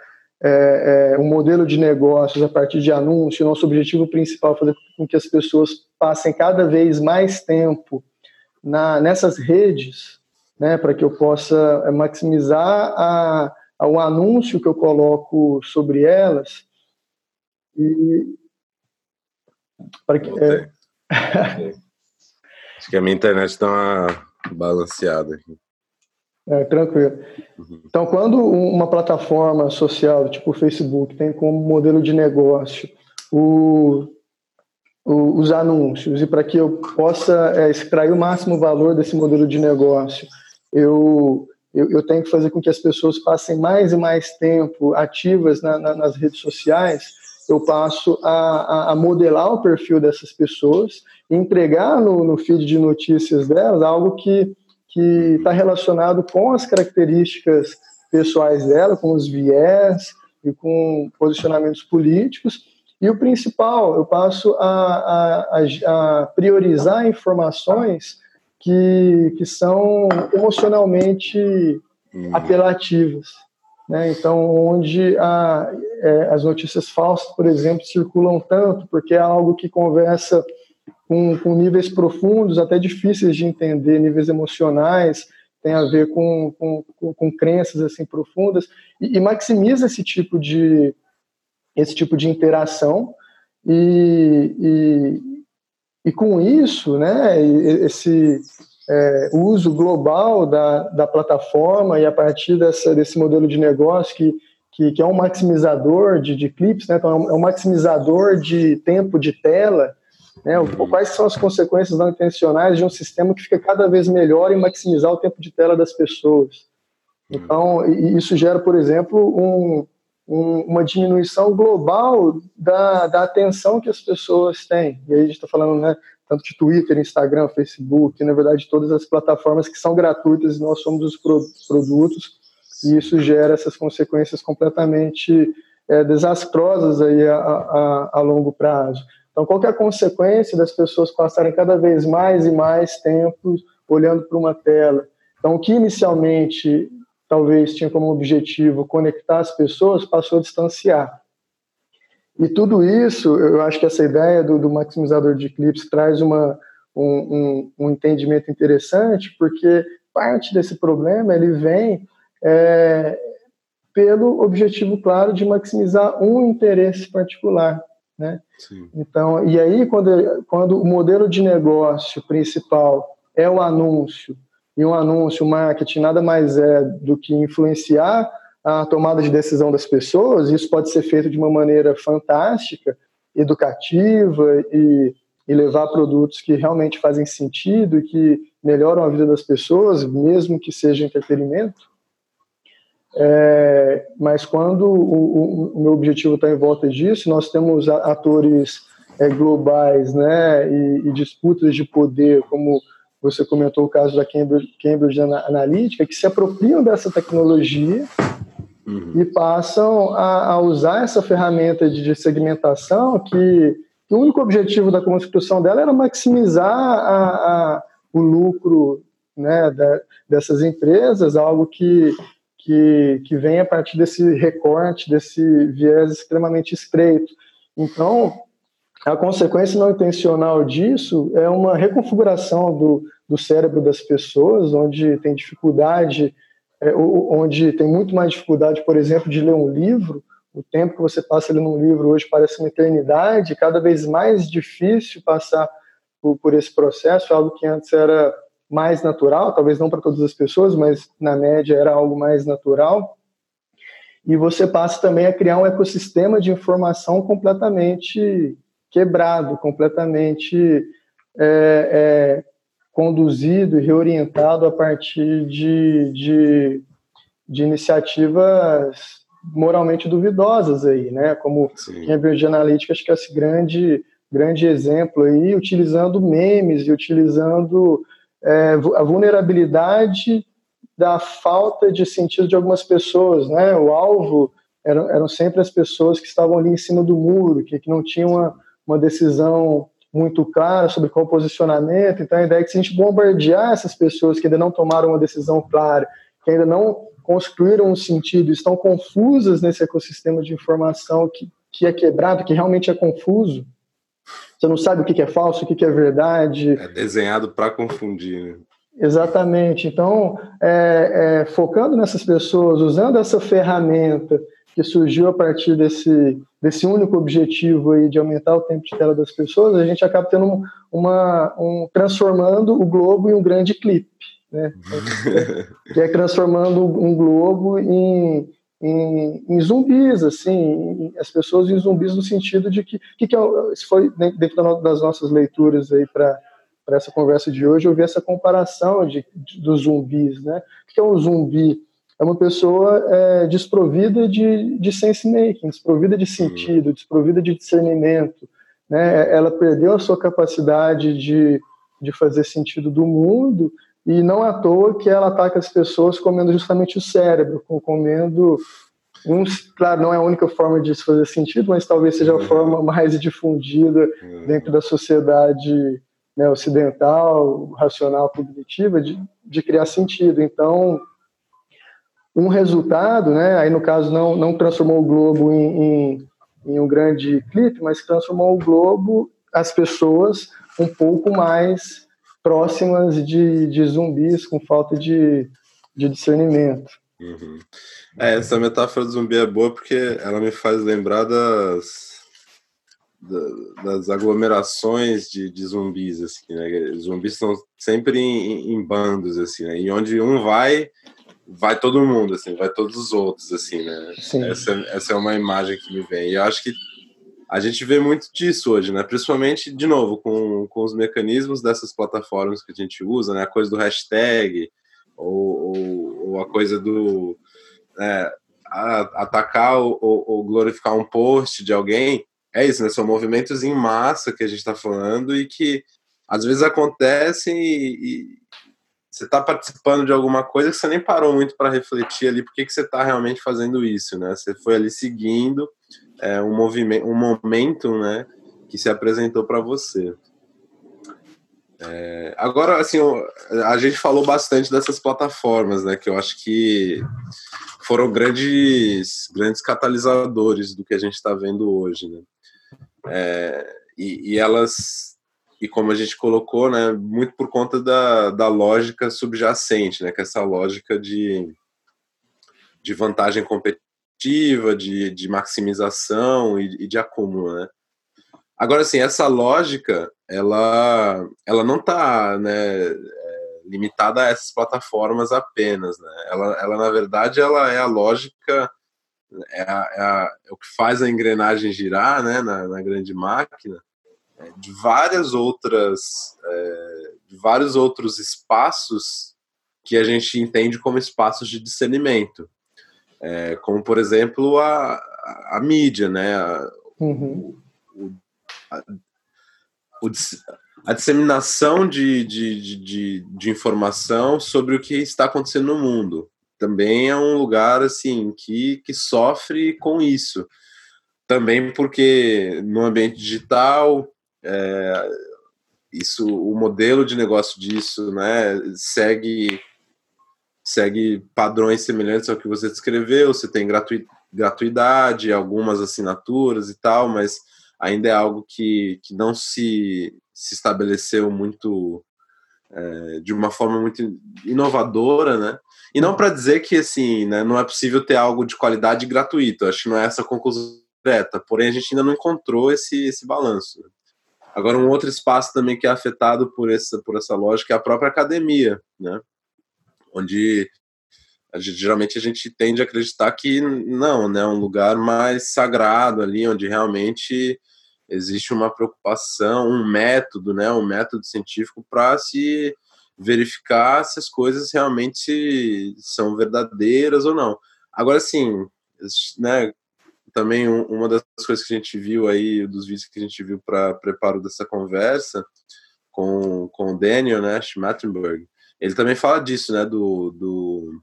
[SPEAKER 1] é, é, um modelo de negócios a partir de anúncio, nosso objetivo principal é fazer com que as pessoas passem cada vez mais tempo na, nessas redes, né, para que eu possa é, maximizar a, a, o anúncio que eu coloco sobre elas e
[SPEAKER 2] para que é... acho que a minha internet está uma balanceada aqui.
[SPEAKER 1] É, tranquilo. Uhum. Então, quando uma plataforma social, tipo o Facebook, tem como modelo de negócio o, o, os anúncios, e para que eu possa é, extrair o máximo valor desse modelo de negócio, eu, eu, eu, tenho que fazer com que as pessoas passem mais e mais tempo ativas na, na, nas redes sociais. Eu passo a, a, a, modelar o perfil dessas pessoas e entregar no, no feed de notícias delas algo que está relacionado com as características pessoais dela, com os viés e com posicionamentos políticos. E o principal, eu passo a, a, a priorizar informações que, que são emocionalmente hum. apelativas. Né? Então, onde a, é, as notícias falsas, por exemplo, circulam tanto, porque é algo que conversa com, com, níveis profundos, até difíceis de entender, níveis emocionais, tem a ver com, com, com crenças assim profundas, e, e, maximiza esse tipo de, esse tipo de interação, e, e e com isso, né, esse é, uso global da, da plataforma e a partir dessa, desse modelo de negócio que, que, que é um maximizador de, de clips, né, então é um, é um maximizador de tempo de tela, né, quais são as consequências não intencionais de um sistema que fica cada vez melhor em maximizar o tempo de tela das pessoas. Então, isso gera, por exemplo, um, um, uma diminuição global da, da atenção que as pessoas têm. E aí a gente está falando né, tanto de Twitter, Instagram, Facebook, na verdade todas as plataformas que são gratuitas e nós somos os pro, produtos, e isso gera essas consequências completamente é, desastrosas aí a, a, a, longo prazo. Então, qual é a consequência das pessoas passarem cada vez mais e mais tempo olhando para uma tela? Então, o que inicialmente talvez tinha como objetivo conectar as pessoas, passou a distanciar. E tudo isso, eu acho que essa ideia do, do maximizador de clips traz uma, um, um, um, entendimento interessante, porque parte desse problema ele vem é, pelo objetivo claro de maximizar um interesse particular. Né? Então, e aí, quando, quando o modelo de negócio principal é o anúncio e um anúncio, o marketing, nada mais é do que influenciar a tomada de decisão das pessoas. Isso pode ser feito de uma maneira fantástica, educativa e, e levar produtos que realmente fazem sentido e que melhoram a vida das pessoas, mesmo que seja entretenimento. É, mas quando o, o, meu objetivo está em volta disso, nós temos atores é, globais né, e, e disputas de poder, como você comentou o caso da Cambridge, Cambridge Analytica, que se apropriam dessa tecnologia uhum. e passam a, a, usar essa ferramenta de, de segmentação que, que, o único objetivo da construção dela era maximizar a, a, o lucro né, da, dessas empresas, algo que, que, que vem a partir desse recorte, desse viés extremamente estreito. Então, a consequência não intencional disso é uma reconfiguração do, do cérebro das pessoas, onde tem dificuldade é, onde tem muito mais dificuldade, por exemplo, de ler um livro, o tempo que você passa lendo um livro hoje parece uma eternidade, cada vez mais difícil passar por, por esse processo, algo que antes era mais natural, talvez não para todas as pessoas, mas na média era algo mais natural. E você passa também a criar um ecossistema de informação completamente quebrado, completamente é, é, conduzido e reorientado a partir de, de, de, iniciativas moralmente duvidosas aí, né? Como Sim. Cambridge Analytica, acho que é esse grande, grande exemplo aí, utilizando memes e utilizando é, a vulnerabilidade da falta de sentido de algumas pessoas, né? O alvo eram, eram sempre as pessoas que estavam ali em cima do muro, que, que não tinham uma, uma decisão muito clara sobre qual posicionamento. Então, a ideia é que se a gente bombardear essas pessoas que ainda não tomaram uma decisão clara, que ainda não construíram um sentido, estão confusas nesse ecossistema de informação que, que é quebrado, que realmente é confuso, você não sabe o que é falso, o que é verdade.
[SPEAKER 2] É desenhado para confundir. Né?
[SPEAKER 1] Exatamente. Então, é, é, focando nessas pessoas, usando essa ferramenta que surgiu a partir desse, desse único objetivo aí de aumentar o tempo de tela das pessoas, a gente acaba tendo uma, um, transformando o globo em um grande clipe, né? que é transformando um globo em, em, em, zumbis, assim, as pessoas em zumbis no sentido de que, que, que é, isso foi dentro das nossas leituras aí para para essa conversa de hoje, eu vi essa comparação de, de dos zumbis, né? O que é um zumbi? É uma pessoa é, desprovida de, de sense-making, desprovida de sentido, desprovida de discernimento, né? Ela perdeu a sua capacidade de, de fazer sentido do mundo e não à toa que ela ataca as pessoas comendo justamente o cérebro, comendo uns, claro, não é a única forma de fazer sentido, mas talvez seja a uhum. forma mais difundida uhum. dentro da sociedade né, ocidental, racional, cognitiva, de, de criar sentido. Então, um resultado, né, aí no caso não, não transformou o globo em, em, em um grande clipe, mas transformou o globo, as pessoas, um pouco mais próximas de, de zumbis com falta de, de discernimento.
[SPEAKER 2] Uhum. É, essa metáfora do zumbi é boa porque ela me faz lembrar das, das aglomerações de, de zumbis, assim, né? Zumbis estão sempre em, em, bandos, assim, né? E onde um vai, vai todo mundo, assim, vai todos os outros, assim, né? Essa, essa é uma imagem que me vem. E eu acho que a gente vê muito disso hoje, né? Principalmente, de novo, com, com os mecanismos dessas plataformas que a gente usa, né? A coisa do hashtag, ou, ou, ou a coisa do é, atacar ou, ou, glorificar um post de alguém. É isso, né? São movimentos em massa que a gente está falando e que às vezes acontecem e você está participando de alguma coisa que você nem parou muito para refletir ali por que, que você está realmente fazendo isso, né? Você foi ali seguindo é, um movimento, um momento, né, que se apresentou para você. É, agora, assim, a gente falou bastante dessas plataformas, né, que eu acho que foram grandes, grandes catalisadores do que a gente está vendo hoje, né. É, e, e, elas, e como a gente colocou, né, muito por conta da, da lógica subjacente, né, que é essa lógica de, de vantagem competitiva de, de maximização e, e de acúmulo, né? Agora, assim, essa lógica, ela, ela não está né, é, limitada a essas plataformas apenas, né? Ela, ela, na verdade, ela é a lógica, é, a, é, a, é o que faz a engrenagem girar, né, na, na grande máquina, de várias outras, é, de vários outros espaços que a gente entende como espaços de discernimento. É, como, por exemplo, a, a, a mídia, né? A, uhum. o, a, o, a, disseminação de, de, de, de, informação sobre o que está acontecendo no mundo. Também é um lugar assim que, que sofre com isso. Também porque no ambiente digital é, isso, o modelo de negócio disso, né, segue segue padrões semelhantes ao que você descreveu, você tem gratu gratuidade, algumas assinaturas e tal, mas ainda é algo que, que não se, se estabeleceu muito é, de uma forma muito inovadora, né? E não para dizer que assim, né, não é possível ter algo de qualidade gratuito. Acho que não é essa conclusão direta. Porém, a gente ainda não encontrou esse esse balanço. Agora, um outro espaço também que é afetado por essa por essa lógica é a própria academia, né? Onde a gente, geralmente a gente tende a acreditar que não, né, um lugar mais sagrado ali, onde realmente existe uma preocupação, um método, né, um método científico para se verificar se as coisas realmente são verdadeiras ou não. Agora, sim, né, também uma das coisas que a gente viu aí, dos vídeos que a gente viu para preparo dessa conversa com, com o Daniel, né, Schmattenberg, ele também fala disso, né, do, do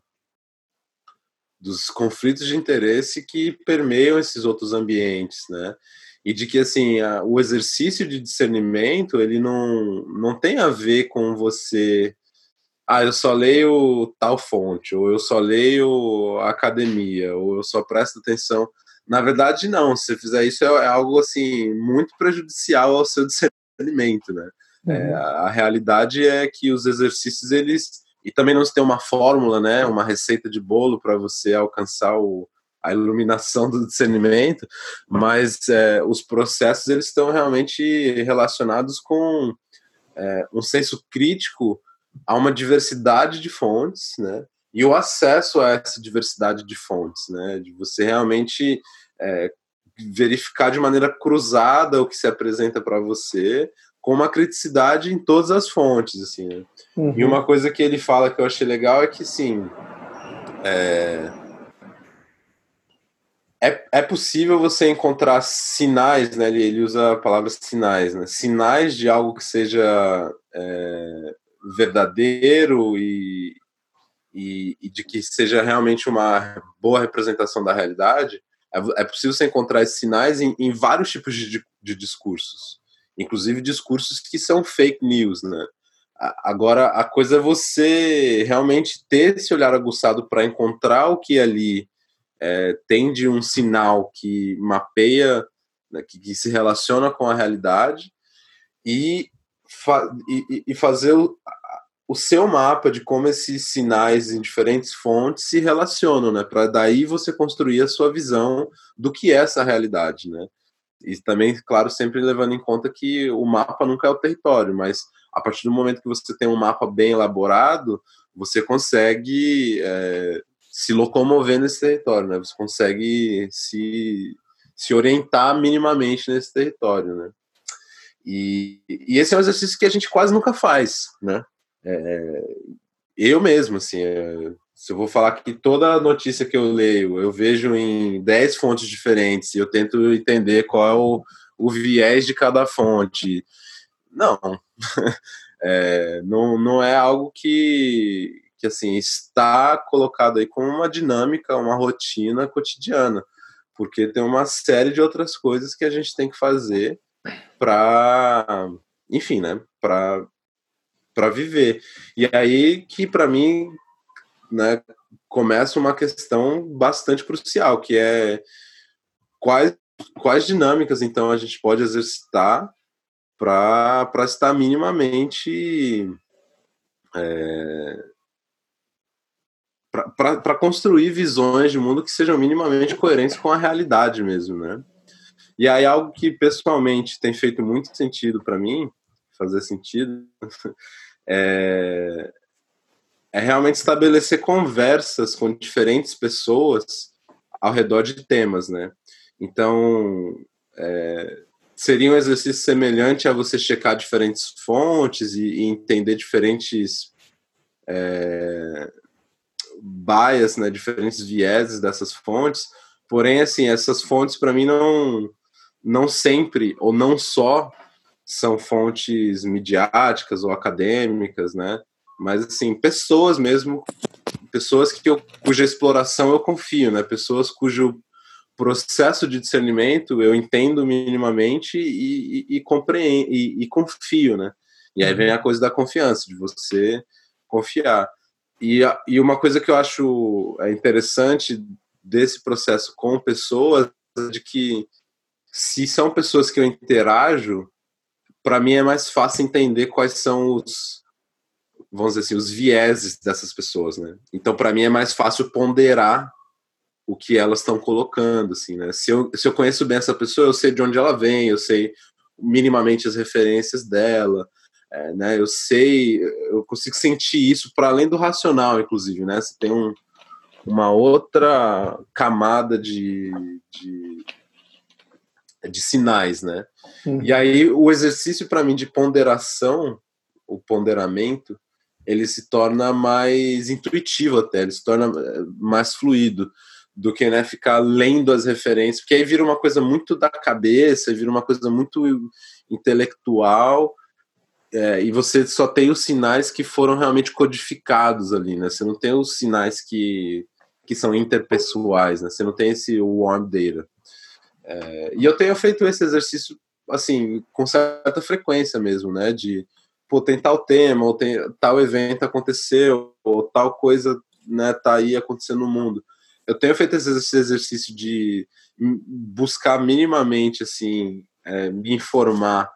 [SPEAKER 2] dos conflitos de interesse que permeiam esses outros ambientes, né? e de que assim a, o exercício de discernimento ele não, não tem a ver com você ah eu só leio tal fonte ou eu só leio a academia ou eu só presto atenção na verdade não se você fizer isso é, é algo assim muito prejudicial ao seu discernimento né é, uhum. é, a, a realidade é que os exercícios eles e também não se tem uma fórmula né uma receita de bolo para você alcançar o a iluminação do discernimento, mas é, os processos eles estão realmente relacionados com é, um senso crítico a uma diversidade de fontes, né? E o acesso a essa diversidade de fontes, né? De você realmente é, verificar de maneira cruzada o que se apresenta para você, com uma criticidade em todas as fontes, assim. Né? Uhum. E uma coisa que ele fala que eu achei legal é que, sim, é, é, é possível você encontrar sinais, né? Ele, ele usa a palavra sinais, né? Sinais de algo que seja é, verdadeiro e, e, e, de que seja realmente uma boa representação da realidade. É, é possível você encontrar esses sinais em, em vários tipos de, de discursos, inclusive discursos que são fake news, né? Agora, a coisa é você realmente ter esse olhar aguçado para encontrar o que ali é, tem de um sinal que mapeia, né, que, que, se relaciona com a realidade e, fa e, e fazer o, seu mapa de como esses sinais em diferentes fontes se relacionam, né? Para daí você construir a sua visão do que é essa realidade, né? E também, claro, sempre levando em conta que o mapa nunca é o território, mas a partir do momento que você tem um mapa bem elaborado, você consegue é, se locomover nesse território, né? Você consegue se, se orientar minimamente nesse território, né? E, e esse é um exercício que a gente quase nunca faz, né? É, eu mesmo, assim, é, se eu vou falar que toda notícia que eu leio, eu vejo em 10 fontes diferentes e eu tento entender qual é o, o viés de cada fonte. Não, é, não, não é algo que, que assim está colocado aí como uma dinâmica, uma rotina cotidiana, porque tem uma série de outras coisas que a gente tem que fazer para, enfim, né, para para viver. E aí que para mim, né, começa uma questão bastante crucial, que é quais quais dinâmicas então a gente pode exercitar para estar minimamente é, para construir visões de mundo que sejam minimamente coerentes com a realidade mesmo, né? E aí algo que pessoalmente tem feito muito sentido para mim, fazer sentido, é, é realmente estabelecer conversas com diferentes pessoas ao redor de temas, né? Então, é, seria um exercício semelhante a você checar diferentes fontes e, e entender diferentes é, bias, né, diferentes vieses dessas fontes. Porém, assim, essas fontes para mim não não sempre ou não só são fontes midiáticas ou acadêmicas, né? Mas assim, pessoas mesmo, pessoas que eu, cuja exploração eu confio, né? Pessoas cujo processo de discernimento eu entendo minimamente e, e, e compreendo e, e confio, né? E aí vem a coisa da confiança, de você confiar. E, e uma coisa que eu acho é, interessante desse processo com pessoas é de que se são pessoas que eu interajo, para mim é mais fácil entender quais são os, vamos dizer assim, os vieses dessas pessoas, né? Então, para mim é mais fácil ponderar o que elas estão colocando, assim, né? Se eu, se eu conheço bem essa pessoa, eu sei de onde ela vem, eu sei minimamente as referências dela, é, né? Eu sei, eu consigo sentir isso para além do racional, inclusive, né? Você tem um, uma outra camada de, de, de sinais, né? Uhum. E aí o exercício para mim de ponderação, o ponderamento, ele se torna mais intuitivo até, ele se torna é, mais fluido do que né, ficar lendo as referências, porque aí vira uma coisa muito da cabeça, vira uma coisa muito intelectual, é, e você só tem os sinais que foram realmente codificados ali, né? Você não tem os sinais que, que são interpessoais, né? Você não tem esse warm data. É, e eu tenho feito esse exercício, assim, com certa frequência mesmo, né? De, pô, tem tal tema, ou tem, tal evento aconteceu, ou tal coisa, né, tá aí acontecendo no mundo. Eu tenho feito esse exercício de buscar minimamente assim é, me informar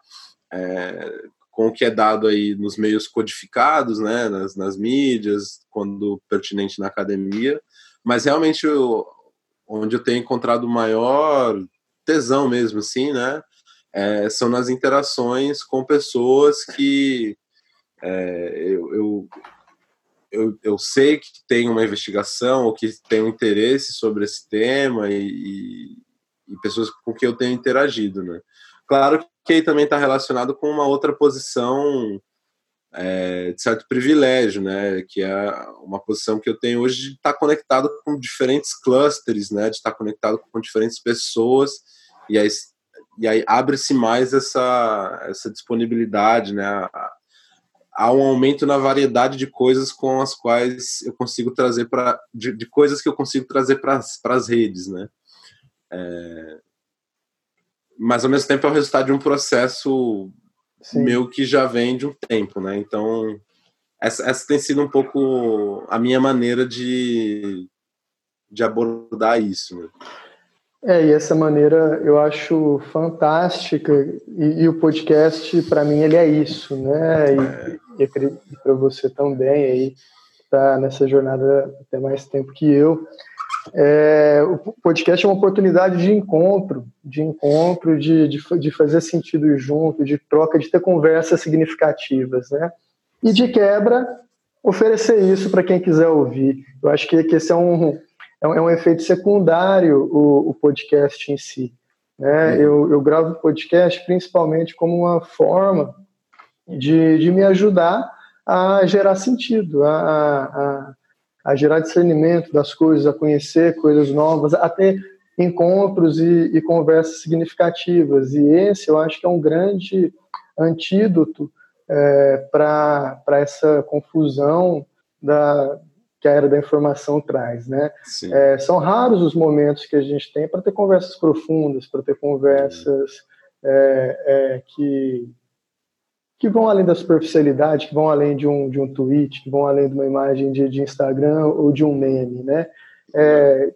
[SPEAKER 2] é, com o que é dado aí nos meios codificados, né, nas, nas mídias, quando pertinente na academia, mas realmente eu, onde eu tenho encontrado maior tesão mesmo, assim, né, é, são nas interações com pessoas que é, eu, eu eu, eu sei que tem uma investigação ou que tem um interesse sobre esse tema e, e pessoas com quem eu tenho interagido, né? Claro que aí também está relacionado com uma outra posição é, de certo privilégio, né? Que é uma posição que eu tenho hoje de estar conectado com diferentes clusters, né? De estar conectado com diferentes pessoas e aí, e aí abre-se mais essa, essa disponibilidade, né? Há um aumento na variedade de coisas com as quais eu consigo trazer para de, de, coisas que eu consigo trazer para as redes, né? É, mas ao mesmo tempo é o resultado de um processo Sim. meu que já vem de um tempo, né? Então essa, essa tem sido um pouco a minha maneira de, de abordar isso. Né?
[SPEAKER 1] É, e essa maneira eu acho fantástica, e, e o podcast, para mim, ele é isso, né? E, e acredito para você também aí, tá nessa jornada até mais tempo que eu. É, o podcast é uma oportunidade de encontro, de encontro, de, de, de, fazer sentido junto, de troca, de ter conversas significativas, né? E de quebra, oferecer isso para quem quiser ouvir. Eu acho que, que esse é um, é um, é um efeito secundário o, o podcast em si. Né? Uhum. Eu, eu gravo podcast principalmente como uma forma de, de me ajudar a gerar sentido, a, a, a, gerar discernimento das coisas, a conhecer coisas novas, a ter encontros e, e conversas significativas. E esse eu acho que é um grande antídoto é, para essa confusão da, que a era da informação traz, né? É, são raros os momentos que a gente tem para ter conversas profundas, para ter conversas é, é, que que vão além da superficialidade, que vão além de um de um tweet, que vão além de uma imagem de, de Instagram ou de um meme, né? É,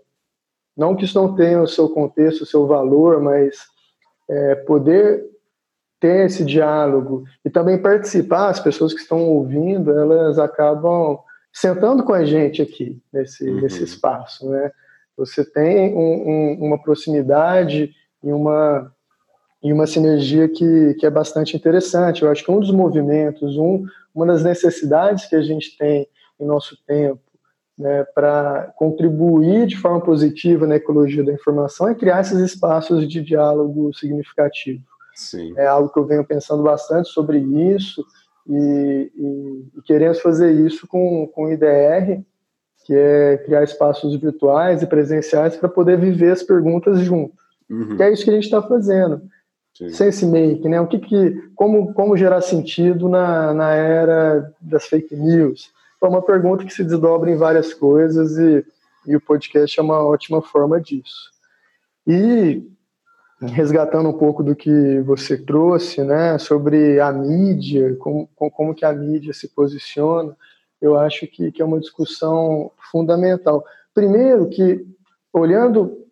[SPEAKER 1] não que isso não tenha o seu contexto, o seu valor, mas é, poder ter esse diálogo e também participar, as pessoas que estão ouvindo, elas acabam sentando com a gente aqui nesse, uhum. nesse espaço, né? Você tem um, um, uma proximidade e uma e uma sinergia que, que é bastante interessante. Eu acho que um dos movimentos, um, uma das necessidades que a gente tem em nosso tempo né, para contribuir de forma positiva na ecologia da informação é criar esses espaços de diálogo significativo. Sim. É algo que eu venho pensando bastante sobre isso e, e, e queremos fazer isso com, com o IDR, que é criar espaços virtuais e presenciais para poder viver as perguntas juntos. Uhum. Que é isso que a gente está fazendo. Sense make, né? O que, que como, como gerar sentido na, na era das fake news? É uma pergunta que se desdobra em várias coisas e, e o podcast é uma ótima forma disso. E resgatando um pouco do que você trouxe, né, sobre a mídia, como, como que a mídia se posiciona, eu acho que, que é uma discussão fundamental. Primeiro que, olhando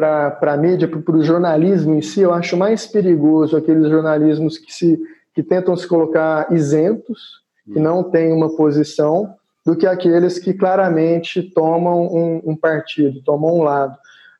[SPEAKER 1] para a mídia, para o jornalismo em si, eu acho mais perigoso aqueles jornalismos que, se, que tentam se colocar isentos que não têm uma posição, do que aqueles que claramente tomam um, um partido, tomam um lado.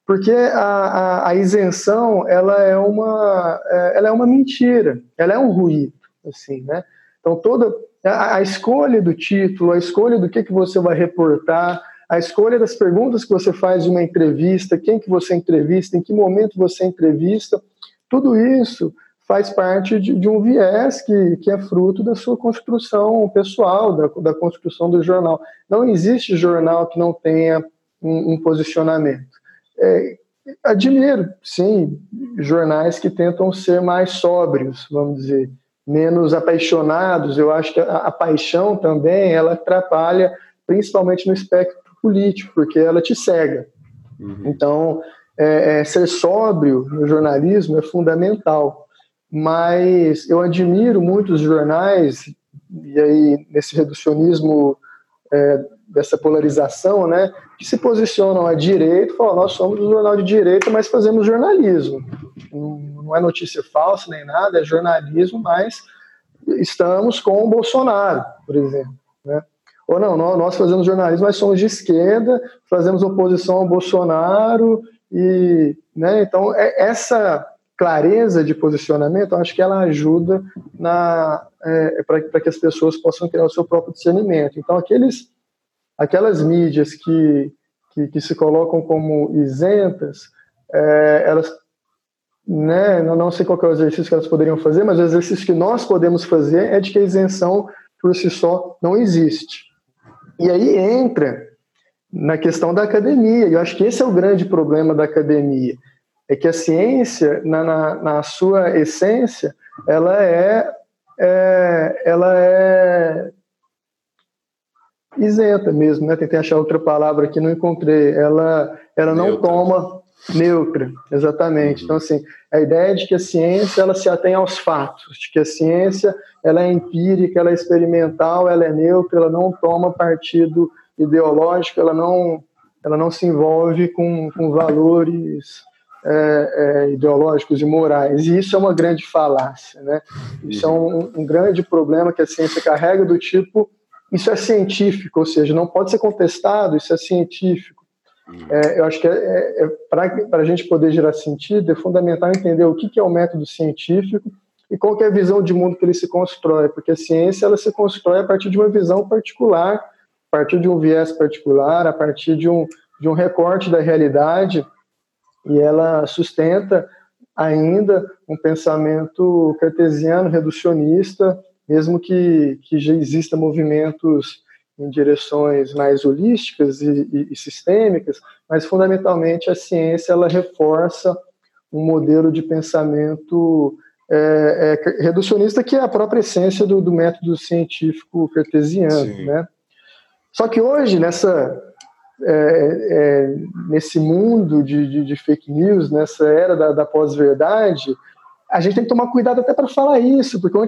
[SPEAKER 1] Porque a, a, a, isenção ela é, uma, é, ela é uma mentira, ela é um ruído. Assim, né? Então, toda a, a escolha do título, a escolha do que, que você vai reportar, a escolha das perguntas que você faz em uma entrevista, quem que você entrevista, em que momento você entrevista, tudo isso faz parte de, de, um viés que, que é fruto da sua construção pessoal, da, da construção do jornal. Não existe jornal que não tenha um, um posicionamento. É, admiro, sim, jornais que tentam ser mais sóbrios, vamos dizer, menos apaixonados. Eu acho que a, a paixão também ela atrapalha, principalmente no espectro político, porque ela te cega. Uhum. Então, é, é, ser sóbrio no jornalismo é fundamental mas eu admiro muitos jornais, e aí nesse reducionismo é, dessa polarização, né, que se posicionam à direita, falam, nós somos um jornal de direita, mas fazemos jornalismo. Não é notícia falsa nem nada, é jornalismo, mas estamos com o Bolsonaro, por exemplo. Né? Ou não, nós fazemos jornalismo, mas somos de esquerda, fazemos oposição ao Bolsonaro, e né, então é essa clareza de posicionamento, acho que ela ajuda na é, para que as pessoas possam criar o seu próprio discernimento. Então, aqueles, aquelas mídias que, que, que se colocam como isentas, é, elas, né, não, não sei qual é o exercício que elas poderiam fazer, mas o exercício que nós podemos fazer é de que a isenção por si só não existe. E aí entra na questão da academia, e eu acho que esse é o grande problema da academia é que a ciência, na, na, na sua essência, ela é, é, ela é isenta mesmo, né? Tentei achar outra palavra que não encontrei. Ela, ela não neutra. toma neutra, exatamente. Então, assim, a ideia de que a ciência ela se atém aos fatos, de que a ciência ela é empírica, ela é experimental, ela é neutra, ela não toma partido ideológico, ela não, ela não se envolve com, com valores é, é, ideológicos e morais. E isso é uma grande falácia. Né? Isso é um, um, grande problema que a ciência carrega do tipo, isso é científico, ou seja, não pode ser contestado, isso é científico. Uhum. É, eu acho que é, é, é para a gente poder gerar sentido, é fundamental entender o que, que é o método científico e qual é a visão de mundo que ele se constrói, porque a ciência ela se constrói a partir de uma visão particular, a partir de um viés particular, a partir de um, de um recorte da realidade e ela sustenta ainda um pensamento cartesiano, reducionista, mesmo que, que já exista movimentos em direções mais holísticas e, e, e, sistêmicas, mas fundamentalmente a ciência ela reforça um modelo de pensamento é, é, reducionista que é a própria essência do, do método científico cartesiano, né? Só que hoje nessa é, é, nesse mundo de, de, de, fake news, nessa era da, da pós-verdade, a gente tem que tomar cuidado até para falar isso, porque o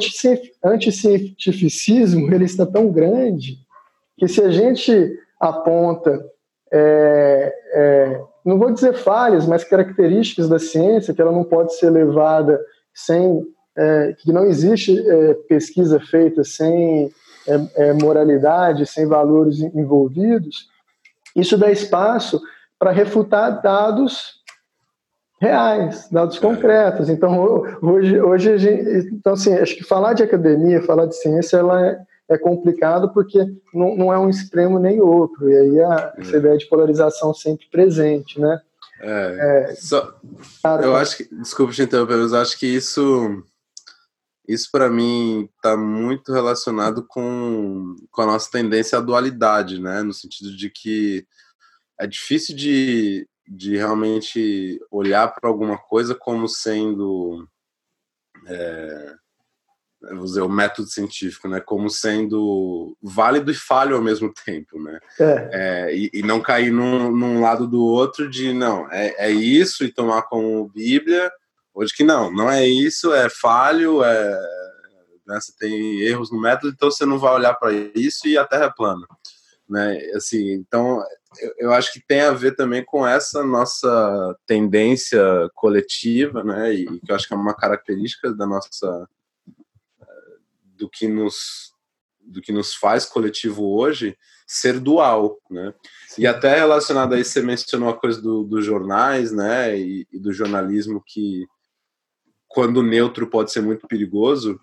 [SPEAKER 1] anticientificismo ele está tão grande que se a gente aponta, é, é, não vou dizer falhas, mas características da ciência, que ela não pode ser levada sem, é, que não existe é, pesquisa feita sem moralidade, sem valores envolvidos, isso dá espaço para refutar dados reais, dados concretos. Então, hoje, hoje a gente, então, assim, acho que falar de academia, falar de ciência, ela é, é complicado porque não, não, é um extremo nem outro. E aí a, essa ideia de polarização sempre presente, né?
[SPEAKER 2] É, é, só, eu acho que, desculpa te interromper, mas eu acho que isso isso para mim está muito relacionado com, com a nossa tendência à dualidade, né? No sentido de que é difícil de, de realmente olhar para alguma coisa como sendo é, vou dizer, o método científico, né, como sendo válido e falho ao mesmo tempo, né, é. É, e, e, não cair num, num, lado do outro de não, é, é isso e tomar como Bíblia Hoje que não, não é isso, é falho, é, né, você tem erros no método, então você não vai olhar para isso e a Terra é plana. Né? Assim, então, eu, eu, acho que tem a ver também com essa nossa tendência coletiva, né? E que eu acho que é uma característica da nossa do que nos do que nos faz coletivo hoje ser dual, né? E até relacionado a isso, você mencionou a coisa do, dos jornais, né, e, e, do jornalismo que, quando neutro, pode ser muito perigoso.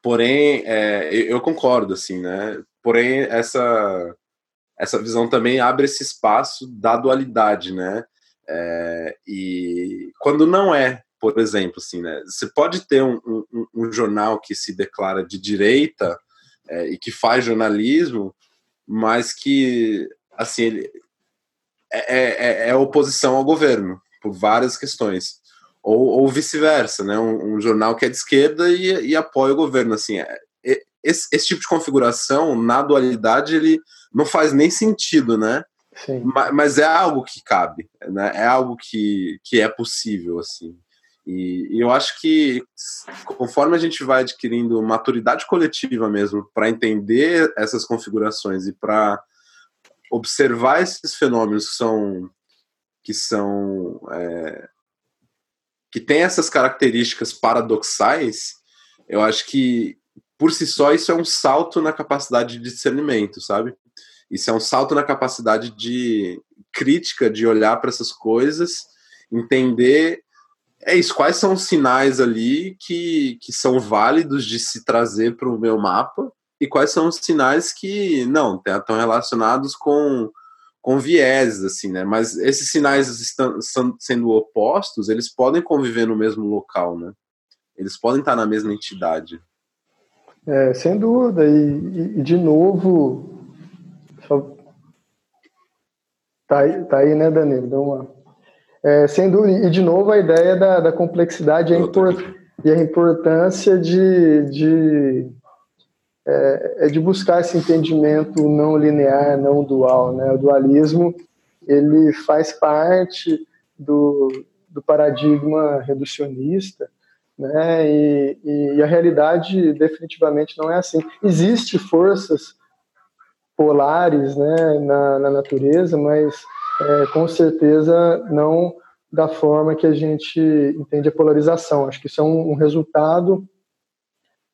[SPEAKER 2] Porém, é, eu concordo, assim, né? Porém, essa essa visão também abre esse espaço da dualidade, né? É, e quando não é, por exemplo, assim, né? Você pode ter um, um, um jornal que se declara de direita é, e que faz jornalismo, mas que, assim, ele é, é, é, é oposição ao governo por várias questões. Ou, ou vice-versa, né? Um, um, jornal que é de esquerda e, e apoia o governo, assim. É, esse, esse, tipo de configuração, na dualidade, ele não faz nem sentido, né? Mas, mas, é algo que cabe, né? É algo que, que é possível, assim. E, e eu acho que conforme a gente vai adquirindo maturidade coletiva mesmo para entender essas configurações e para observar esses fenômenos que são que são é, que têm essas características paradoxais, eu acho que por si só isso é um salto na capacidade de discernimento, sabe? Isso é um salto na capacidade de crítica, de olhar para essas coisas, entender é isso, quais são os sinais ali que, que são válidos de se trazer para o meu mapa e quais são os sinais que não estão relacionados com com vieses assim, né? Mas esses sinais estão, estão sendo opostos, eles podem conviver no mesmo local, né? Eles podem estar na mesma entidade.
[SPEAKER 1] É, sem dúvida. E, e de novo, só... Tá, aí, tá aí, né, Danilo? Dá uma... É, sem dúvida, e de novo a ideia da, da complexidade e a, import, e a importância de, de, é, é, de buscar esse entendimento não linear, não dual. Né? O dualismo ele faz parte do, do paradigma reducionista, né? E, e, a realidade definitivamente não é assim. Existem forças polares né, na, na natureza, mas é, com certeza não da forma que a gente entende a polarização. Acho que isso é um, um resultado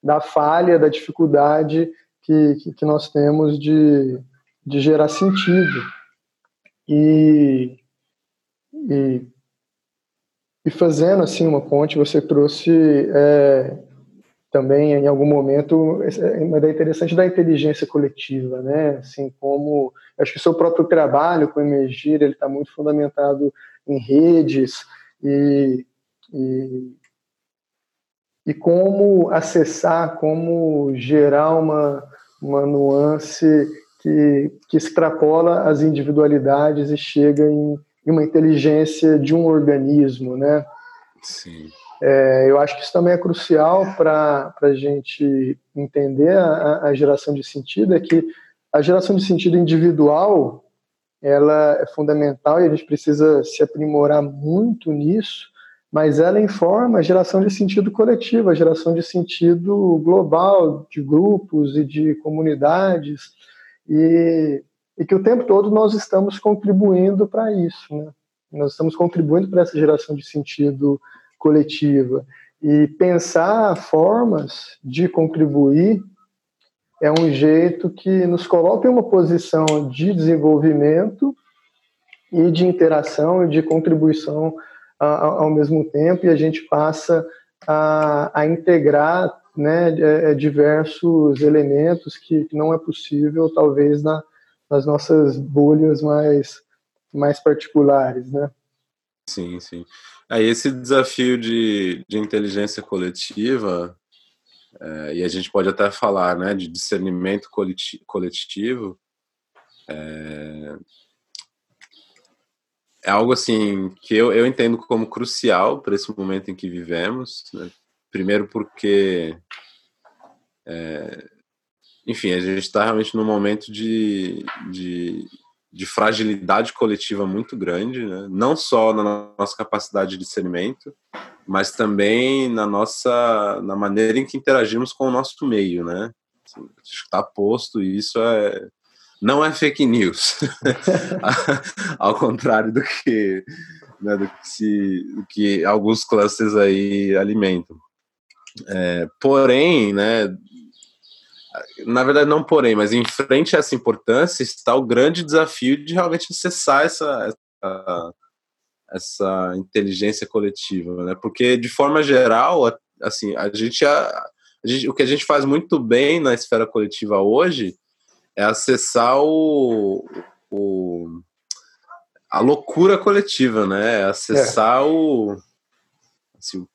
[SPEAKER 1] da falha, da dificuldade que, que, que, nós temos de, de gerar sentido. E, e, e fazendo assim uma ponte, você trouxe é, também em algum momento é uma ideia interessante da inteligência coletiva, né? Assim como acho que o seu próprio trabalho com Emergir ele está muito fundamentado em redes e, e e como acessar, como gerar uma uma nuance que, que extrapola as individualidades e chega em, em uma inteligência de um organismo, né?
[SPEAKER 2] Sim.
[SPEAKER 1] É, eu acho que isso também é crucial para a gente entender a, a, geração de sentido, é que a geração de sentido individual ela é fundamental e a gente precisa se aprimorar muito nisso, mas ela informa a geração de sentido coletivo, a geração de sentido global, de grupos e de comunidades, e, e que o tempo todo nós estamos contribuindo para isso, né? Nós estamos contribuindo para essa geração de sentido coletiva. E pensar formas de contribuir é um jeito que nos coloca em uma posição de desenvolvimento e de interação e de contribuição ao mesmo tempo, e a gente passa a, a integrar né, é, é, diversos elementos que, não é possível, talvez, na, nas nossas bolhas mais, mais particulares. Né?
[SPEAKER 2] Sim, sim. Aí esse desafio de, de inteligência coletiva, é, e a gente pode até falar né, de discernimento coletivo, é, é algo assim que eu, eu entendo como crucial para esse momento em que vivemos. Né? Primeiro porque, é, enfim, a gente está realmente num momento de, de de fragilidade coletiva muito grande, né? não só na nossa capacidade de discernimento, mas também na nossa na maneira em que interagimos com o nosso meio, né? Assim, está posto isso é não é fake news, ao contrário do que né, do que, se, do que alguns clusters aí alimentam. É, porém, né, na verdade não porém, mas em frente a essa importância está o grande desafio de realmente acessar essa, essa, essa inteligência coletiva, né? Porque de forma geral, assim, a gente, a, a gente, o que a gente faz muito bem na esfera coletiva hoje é acessar o, o a loucura coletiva, né? É acessar é. o, assim, o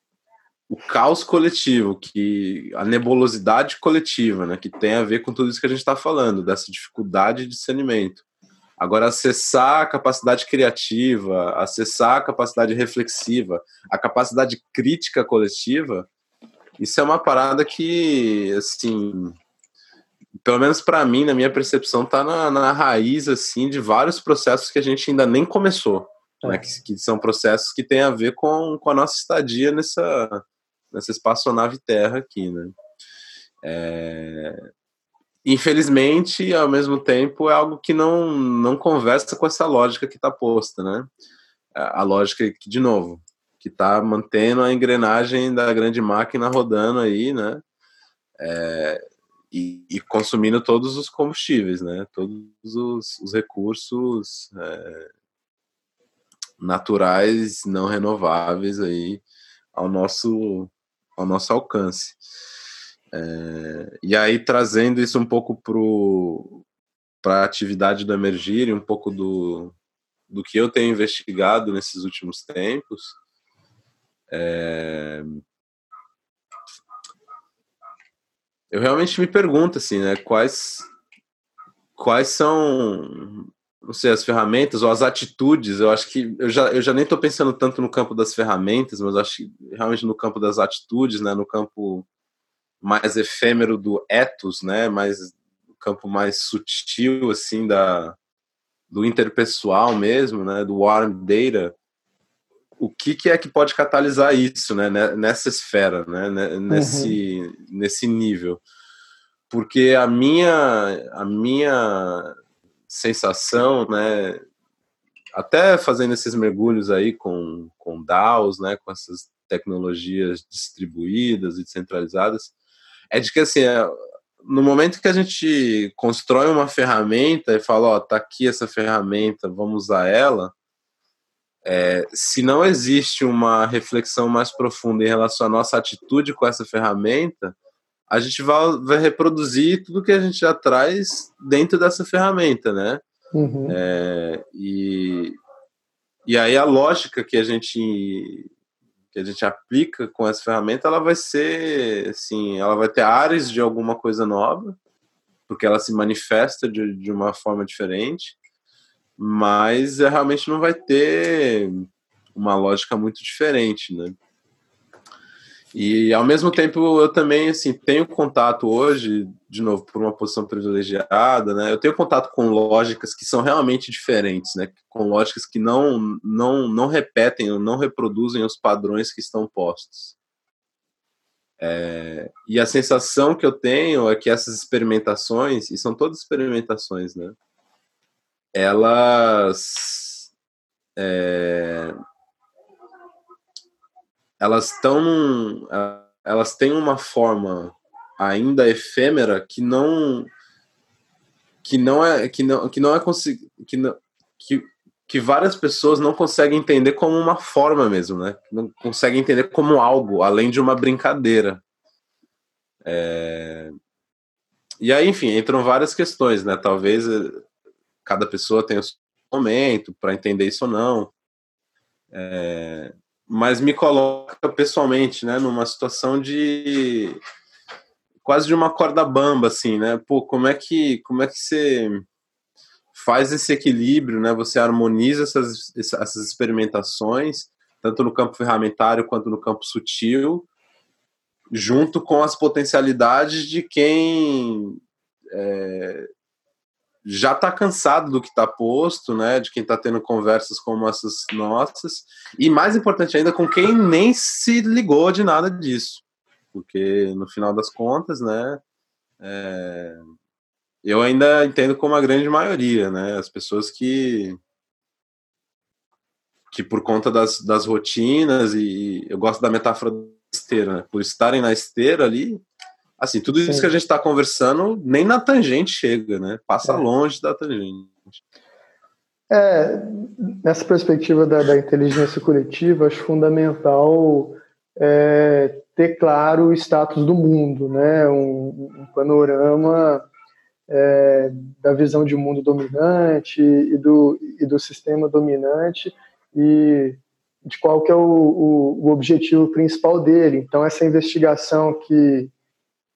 [SPEAKER 2] caos coletivo, que a nebulosidade coletiva, né, que tem a ver com tudo isso que a gente está falando, dessa dificuldade de discernimento. Agora, acessar a capacidade criativa, acessar a capacidade reflexiva, a capacidade crítica coletiva, isso é uma parada que, assim, pelo menos para mim, na minha percepção, está na, na, raiz, assim, de vários processos que a gente ainda nem começou. É. Né, que, que, são processos que têm a ver com, com a nossa estadia nessa, nessa espaçonave Terra aqui, né? É... Infelizmente, ao mesmo tempo, é algo que não, não conversa com essa lógica que está posta, né? A lógica que, de novo, que está mantendo a engrenagem da grande máquina rodando aí, né? É... E, e, consumindo todos os combustíveis, né? Todos os, os recursos é... naturais não renováveis aí ao nosso ao nosso alcance. É, e aí, trazendo isso um pouco para a atividade do Emergir e um pouco do, do que eu tenho investigado nesses últimos tempos, é, eu realmente me pergunto assim, né, quais quais são não sei, as ferramentas ou as atitudes, eu acho que eu já, eu já nem estou pensando tanto no campo das ferramentas, mas acho que realmente no campo das atitudes, né, no campo mais efêmero do ethos, né, mais no campo mais sutil assim da do interpessoal mesmo, né, do warm data. O que, que é que pode catalisar isso, né, nessa esfera, né, nesse uhum. nesse nível? Porque a minha a minha sensação, né? Até fazendo esses mergulhos aí com, com DAOs, né? Com essas tecnologias distribuídas e descentralizadas, é de que assim, é, no momento que a gente constrói uma ferramenta e fala, ó, tá aqui essa ferramenta, vamos usar ela, é, se não existe uma reflexão mais profunda em relação à nossa atitude com essa ferramenta, a gente vai, vai reproduzir tudo que a gente já traz dentro dessa ferramenta, né? Uhum. É, e, e aí a lógica que a gente que a gente aplica com essa ferramenta, ela vai ser, assim, ela vai ter áreas de alguma coisa nova, porque ela se manifesta de, de uma forma diferente, mas é, realmente não vai ter uma lógica muito diferente, né? E ao mesmo tempo eu também assim tenho contato hoje, de novo, por uma posição privilegiada, né? Eu tenho contato com lógicas que são realmente diferentes, né? Com lógicas que não não não repetem não reproduzem os padrões que estão postos. É, e a sensação que eu tenho é que essas experimentações, e são todas experimentações, né? Elas é, elas estão elas têm uma forma ainda efêmera que não que não é que não que não é que que, que várias pessoas não conseguem entender como uma forma mesmo, né? Não conseguem entender como algo além de uma brincadeira. É... E aí, enfim, entram várias questões, né? Talvez eh, cada pessoa tenha o seu momento para entender isso ou não. É mas me coloca pessoalmente, né, numa situação de quase de uma corda bamba, assim, né? Pô, como é que como é que você faz esse equilíbrio, né? Você harmoniza essas, essas experimentações, tanto no campo ferramentário quanto no campo sutil, junto com as potencialidades de quem é, já está cansado do que está posto, né? De quem está tendo conversas como essas nossas, e mais importante ainda, com quem nem se ligou de nada disso, porque no final das contas, né? É, eu ainda entendo como a grande maioria, né? As pessoas que que por conta das, das rotinas e eu gosto da metáfora da esteira, né? por estarem na esteira ali, Assim, tudo isso Sim. que a gente está conversando, nem na tangente chega, né? Passa é. longe da tangente.
[SPEAKER 1] É, nessa perspectiva da, da inteligência coletiva, acho fundamental é, ter claro o status do mundo, né? um, um panorama é, da visão de mundo dominante e do, e do sistema dominante e de qual que é o, o, o objetivo principal dele. Então, essa investigação que,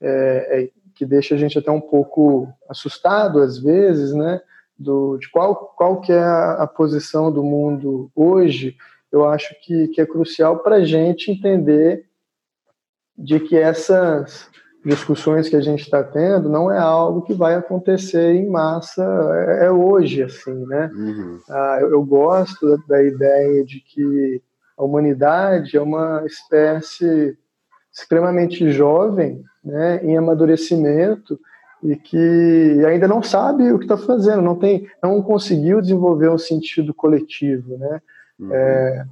[SPEAKER 1] é, é, que deixa a gente até um pouco assustado às vezes, né? Do, de qual, qual que é a, a posição do mundo hoje, eu acho que, que é crucial para a gente entender de que essas discussões que a gente está tendo não é algo que vai acontecer em massa, é, é hoje, assim, né? Uhum. Ah, eu, eu, gosto da, da ideia de que a humanidade é uma espécie extremamente jovem, né, em amadurecimento e que ainda não sabe o que está fazendo, não tem, não conseguiu desenvolver um sentido coletivo, né? Uhum. É,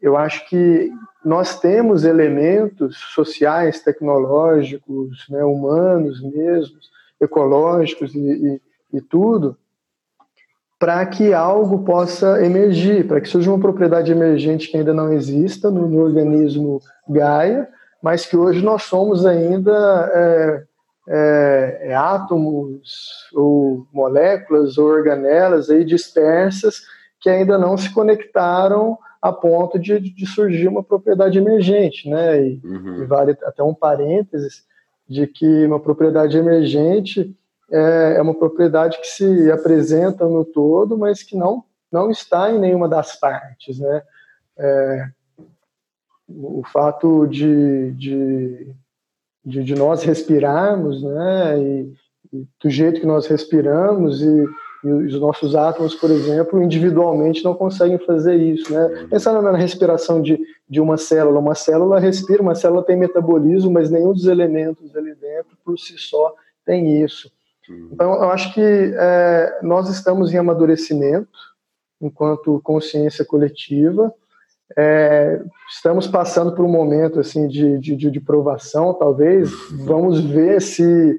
[SPEAKER 1] eu acho que nós temos elementos sociais, tecnológicos, né, humanos mesmos, ecológicos e, e, e tudo, para que algo possa emergir, para que seja uma propriedade emergente que ainda não exista no, no organismo Gaia, mas que hoje nós somos ainda é, é, é, átomos ou moléculas ou organelas aí dispersas que ainda não se conectaram a ponto de, de surgir uma propriedade emergente, né? E, uhum. e, vale até um parênteses de que uma propriedade emergente é, é, uma propriedade que se apresenta no todo, mas que não não está em nenhuma das partes, né? É, o fato de, de, de, de, nós respirarmos, né? E, e do jeito que nós respiramos e e os nossos átomos, por exemplo, individualmente não conseguem fazer isso, né? Pensando na respiração de, de uma célula, uma célula respira, uma célula tem metabolismo, mas nenhum dos elementos ali dentro, por si só, tem isso. Então, eu acho que é, nós estamos em amadurecimento enquanto consciência coletiva, é, estamos passando por um momento assim de, de, de provação, talvez. Vamos ver se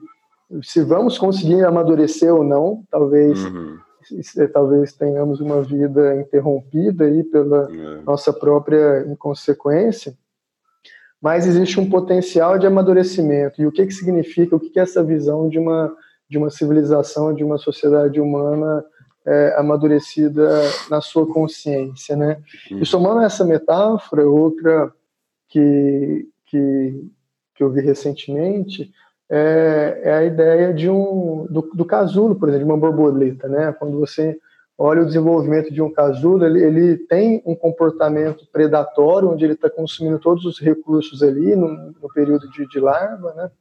[SPEAKER 1] se vamos conseguir amadurecer ou não, talvez uhum. talvez tenhamos uma vida interrompida aí pela é. nossa própria inconsequência, mas existe um potencial de amadurecimento. E o que que significa? O que que é essa visão de uma de uma civilização, de uma sociedade humana é, amadurecida na sua consciência, né? E somando essa metáfora, outra que que que eu vi recentemente é, é a ideia de um do, do, casulo, por exemplo, de uma borboleta, né? Quando você olha o desenvolvimento de um casulo, ele, ele tem um comportamento predatório, onde ele está consumindo todos os recursos ali no, no período de, de, larva, né?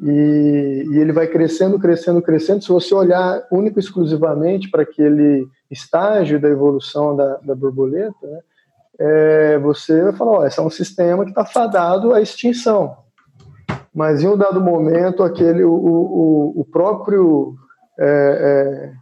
[SPEAKER 1] E, e, ele vai crescendo, crescendo, crescendo. Se você olhar único exclusivamente para aquele estágio da evolução da, da borboleta, né? É, você vai falar, ó, esse é um sistema que está fadado à extinção mas em um dado momento aquele o, o, o próprio é, é,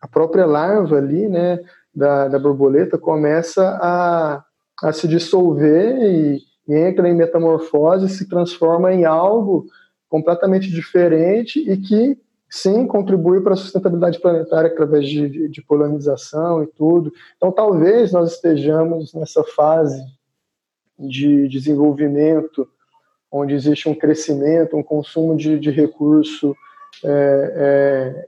[SPEAKER 1] a própria larva ali né da, da borboleta começa a, a se dissolver e, e, entra em metamorfose se transforma em algo completamente diferente e que sim contribui para a sustentabilidade planetária através de, de, de polinização e tudo. Então talvez nós estejamos nessa fase de desenvolvimento onde existe um crescimento, um consumo de, de recurso é, é,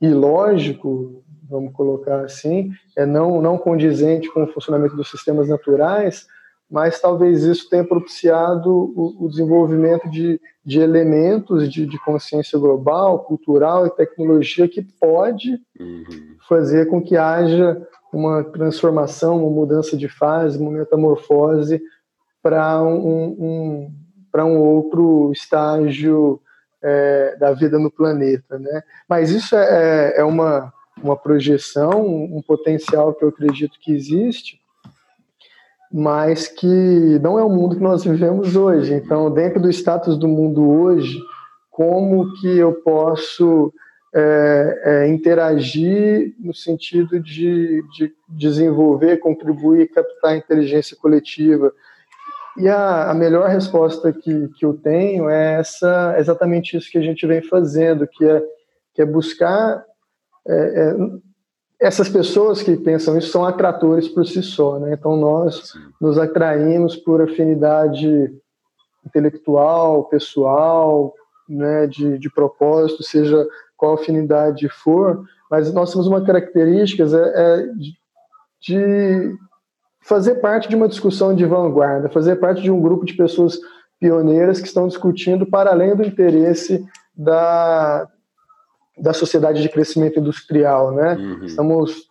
[SPEAKER 1] ilógico, vamos colocar assim, é não, não condizente com o funcionamento dos sistemas naturais, mas talvez isso tenha propiciado o, o desenvolvimento de, de elementos de, de, consciência global, cultural e tecnologia que pode uhum. fazer com que haja uma transformação, uma mudança de fase, uma metamorfose para um, um para um outro estágio é, da vida no planeta, né? Mas isso é, é, é uma uma projeção, um potencial que eu acredito que existe, mas que não é o mundo que nós vivemos hoje. Então, dentro do status do mundo hoje, como que eu posso é, é, interagir no sentido de, de desenvolver, contribuir, captar inteligência coletiva, e a, a, melhor resposta que, que eu tenho é essa, exatamente isso que a gente vem fazendo, que é, que é buscar é, é, essas pessoas que pensam isso são atratores por si só, né? Então nós Sim. nos atraímos por afinidade intelectual, pessoal, né, de, de propósito, seja qual afinidade for, mas nós temos uma característica é, é de, de fazer parte de uma discussão de vanguarda, fazer parte de um grupo de pessoas pioneiras que estão discutindo para além do interesse da, da sociedade de crescimento industrial, né? Uhum. Estamos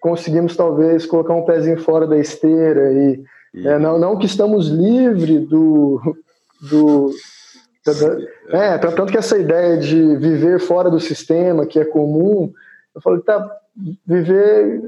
[SPEAKER 1] conseguimos talvez colocar um pezinho fora da esteira e é, uhum. é, não, não que estamos livres do, do da, é, tanto que essa ideia de viver fora do sistema, que é comum, eu falei, tá, viver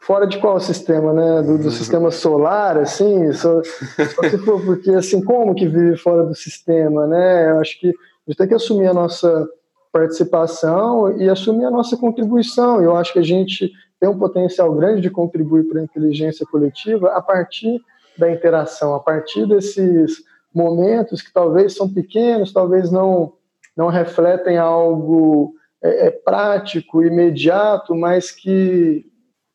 [SPEAKER 1] fora de qual sistema, né? Do, do sistema solar, assim, só, só se for porque, assim, como que vive fora do sistema, né? Eu acho que a gente tem que assumir a nossa participação e assumir a nossa contribuição. Eu acho que a gente tem um potencial grande de contribuir para a inteligência coletiva a partir da interação, a partir desses momentos que talvez são pequenos, talvez não não refletem algo é, é prático, imediato, mas que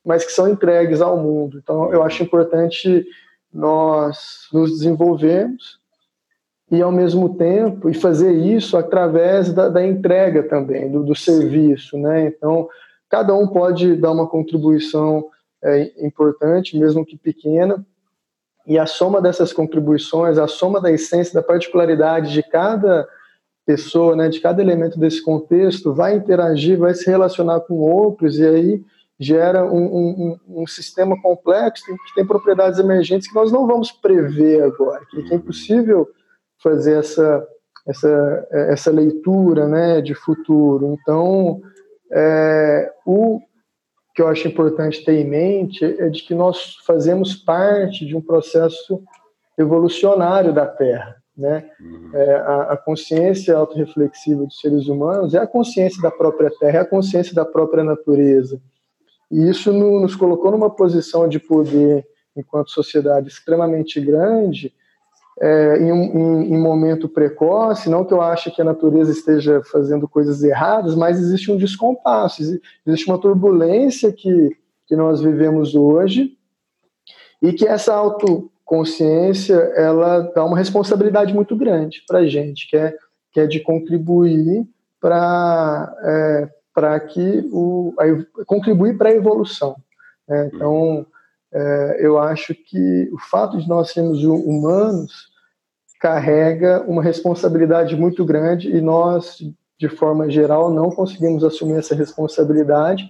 [SPEAKER 1] mas que são entregues ao mundo. Então, eu acho importante nós nos desenvolvermos e, ao mesmo tempo, e fazer isso através da, da entrega também, do, do serviço. Né? Então, cada um pode dar uma contribuição é, importante, mesmo que pequena, e a soma dessas contribuições, a soma da essência, da particularidade de cada pessoa, né, de cada elemento desse contexto, vai interagir, vai se relacionar com outros, e aí gera um, um, um, sistema complexo que tem propriedades emergentes que nós não vamos prever agora, que é impossível fazer essa, essa, essa leitura né, de futuro. Então, é, o que eu acho importante ter em mente é de que nós fazemos parte de um processo evolucionário da Terra. Né? Uhum. É, a, a, consciência autorreflexiva dos seres humanos é a consciência da própria Terra, é a consciência da própria natureza. E isso no, nos colocou numa posição de poder, enquanto sociedade, extremamente grande, é, em, um, em, em, momento precoce. Não que eu ache que a natureza esteja fazendo coisas erradas, mas existe um descompasso, existe uma turbulência que, que nós vivemos hoje e que essa autoconsciência ela dá uma responsabilidade muito grande para a gente, que é, que é de contribuir para é, para que o a, contribuir para a evolução. Né? Então, é, eu acho que o fato de nós sermos humanos carrega uma responsabilidade muito grande e nós, de forma geral, não conseguimos assumir essa responsabilidade,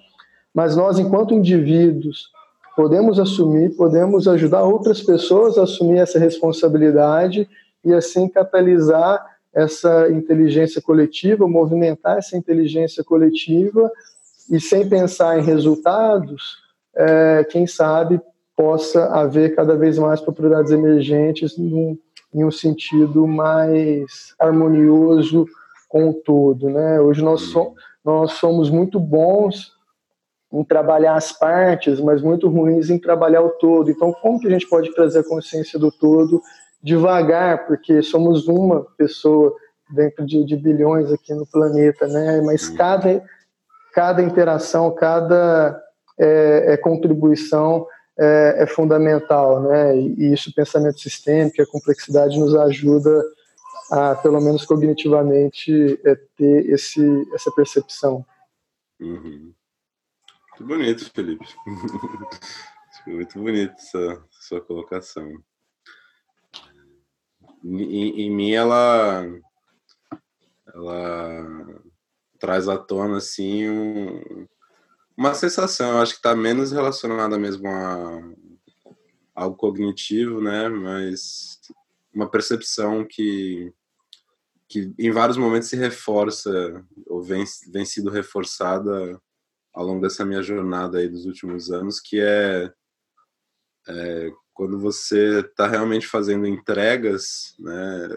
[SPEAKER 1] mas nós, enquanto indivíduos, podemos assumir, podemos ajudar outras pessoas a assumir essa responsabilidade e assim catalisar essa inteligência coletiva, movimentar essa inteligência coletiva e sem pensar em resultados, é, quem sabe possa haver cada vez mais propriedades emergentes num, em um sentido mais harmonioso com o todo. Né? Hoje nós, so, nós somos muito bons em trabalhar as partes, mas muito ruins em trabalhar o todo. Então, como que a gente pode trazer a consciência do todo devagar, porque somos uma pessoa dentro de, de bilhões aqui no planeta, né? Mas cada, cada interação, cada é, é contribuição é, é, fundamental, né? E isso, pensamento sistêmico, a complexidade nos ajuda a, pelo menos cognitivamente, é, ter esse, essa percepção.
[SPEAKER 2] Uhum. Muito bonito, Felipe. Muito bonito essa sua colocação em, em mim ela ela traz à tona assim um, uma sensação, eu acho que está menos relacionada mesmo a algo cognitivo, né? Mas uma percepção que que em vários momentos se reforça ou vem, vem sido reforçada ao longo dessa minha jornada aí dos últimos anos, que é, é quando você está realmente fazendo entregas, né,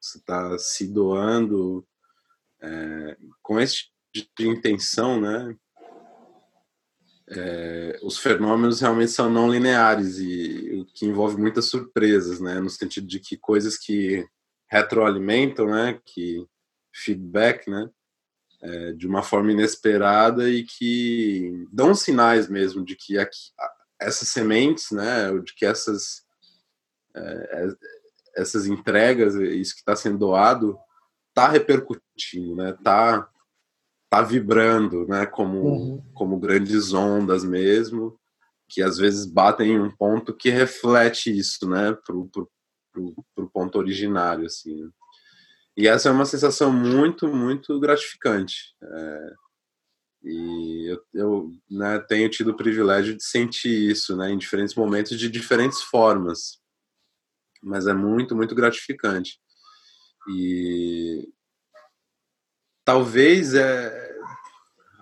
[SPEAKER 2] você está se doando é, com esse tipo de intenção, né, é, os fenômenos realmente são não lineares e o que envolve muitas surpresas, né? No sentido de que coisas que retroalimentam, né? Que feedback, né? É, de uma forma inesperada e que dão sinais mesmo de que aqui, essas sementes, né? De que essas é, é essas entregas, isso que está sendo doado, está repercutindo, né? Tá tá vibrando, né? Como, uhum. como grandes ondas mesmo, que às vezes batem em um ponto que reflete isso, né? Pro, pro, pro, pro ponto originário, assim. E essa é uma sensação muito, muito gratificante. É, e eu, eu né, tenho tido o privilégio de sentir isso né, em diferentes momentos, de diferentes formas. Mas é muito, muito gratificante. E talvez é,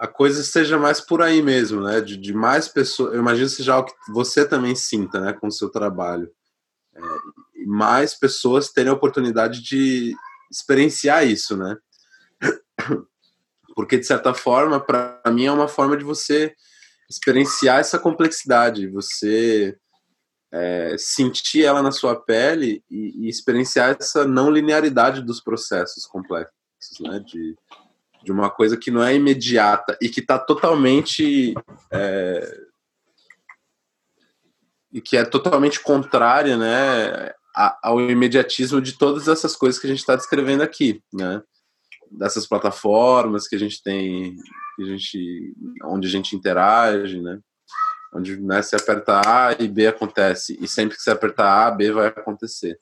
[SPEAKER 2] a coisa esteja mais por aí mesmo, né? De, de mais pessoas. Eu imagino que seja algo que você também sinta, né, com o seu trabalho. É, mais pessoas terem a oportunidade de experienciar isso, né? Porque, de certa forma, para mim é uma forma de você experienciar essa complexidade, você é, sentir ela na sua pele e, e, experienciar essa não linearidade dos processos complexos, né? De, de uma coisa que não é imediata e que está totalmente é, e que é totalmente contrária, né, ao imediatismo de todas essas coisas que a gente está descrevendo aqui, né, dessas plataformas que a gente tem, que a gente, onde a gente interage, né, onde né, se aperta A e B acontece. E sempre que se apertar A, B vai acontecer.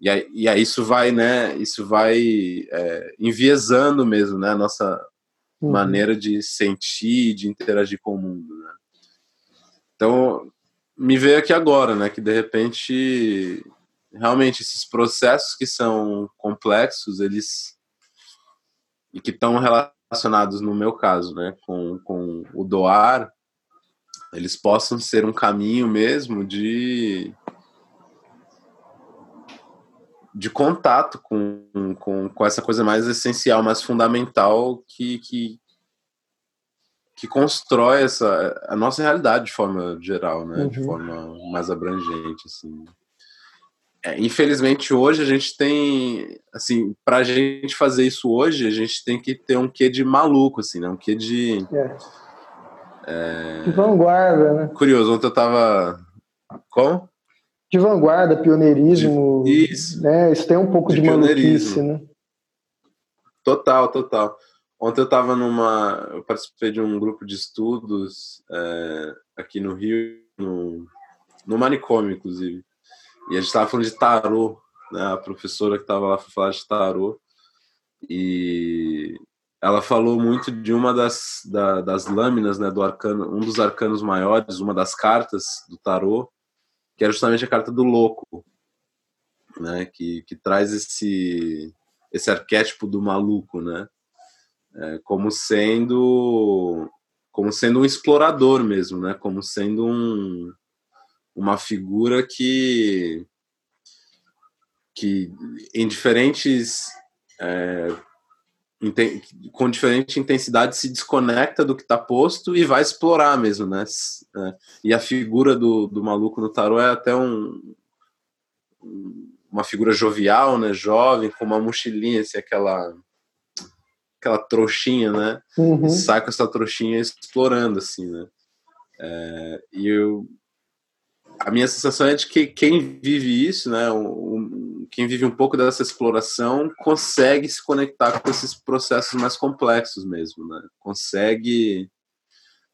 [SPEAKER 2] E aí, e aí isso vai, né? Isso vai é, enviesando mesmo, né? A nossa uhum. maneira de sentir, de interagir com o mundo, né? Então, me veio aqui agora, né? Que de repente, realmente, esses processos que são complexos, eles e que estão relacionados, no meu caso, né? Com, com o doar, eles possam ser um caminho mesmo de de contato com, com, com essa coisa mais essencial, mais fundamental que, que, que constrói essa, a nossa realidade de forma geral, né? Uhum. De forma mais abrangente, assim. É, infelizmente hoje a gente tem, assim, para a gente fazer isso hoje, a gente tem que ter um quê de maluco, assim, né? Um quê de... É.
[SPEAKER 1] É... Vanguarda, né?
[SPEAKER 2] Curioso, ontem eu tava... Como?
[SPEAKER 1] De vanguarda, pioneirismo.
[SPEAKER 2] Isso.
[SPEAKER 1] Né? Isso tem um pouco de, de maluquice, né?
[SPEAKER 2] Total, total. Ontem eu estava numa. Eu participei de um grupo de estudos é, aqui no Rio, no, no manicômio, inclusive. E a gente estava falando de tarô, né? A professora que estava lá foi falar de tarô. E ela falou muito de uma das, da, das lâminas, né? Do arcano, um dos arcanos maiores, uma das cartas do tarô, que é justamente a carta do louco, né? Que, que traz esse esse arquétipo do maluco, né? É, como sendo como sendo um explorador mesmo, né? Como sendo um, uma figura que que em diferentes é, com diferente intensidade se desconecta do que está posto e vai explorar mesmo, né? É, e a figura do, do maluco no tarô é até um uma figura jovial, né? Jovem, com uma mochilinha, assim, aquela aquela trouxinha, né? Uhum. Sai com essa trouxinha explorando, assim, né? É, e eu, a minha sensação é de que quem vive isso, né? Um, quem vive um pouco dessa exploração consegue se conectar com esses processos mais complexos mesmo, né? Consegue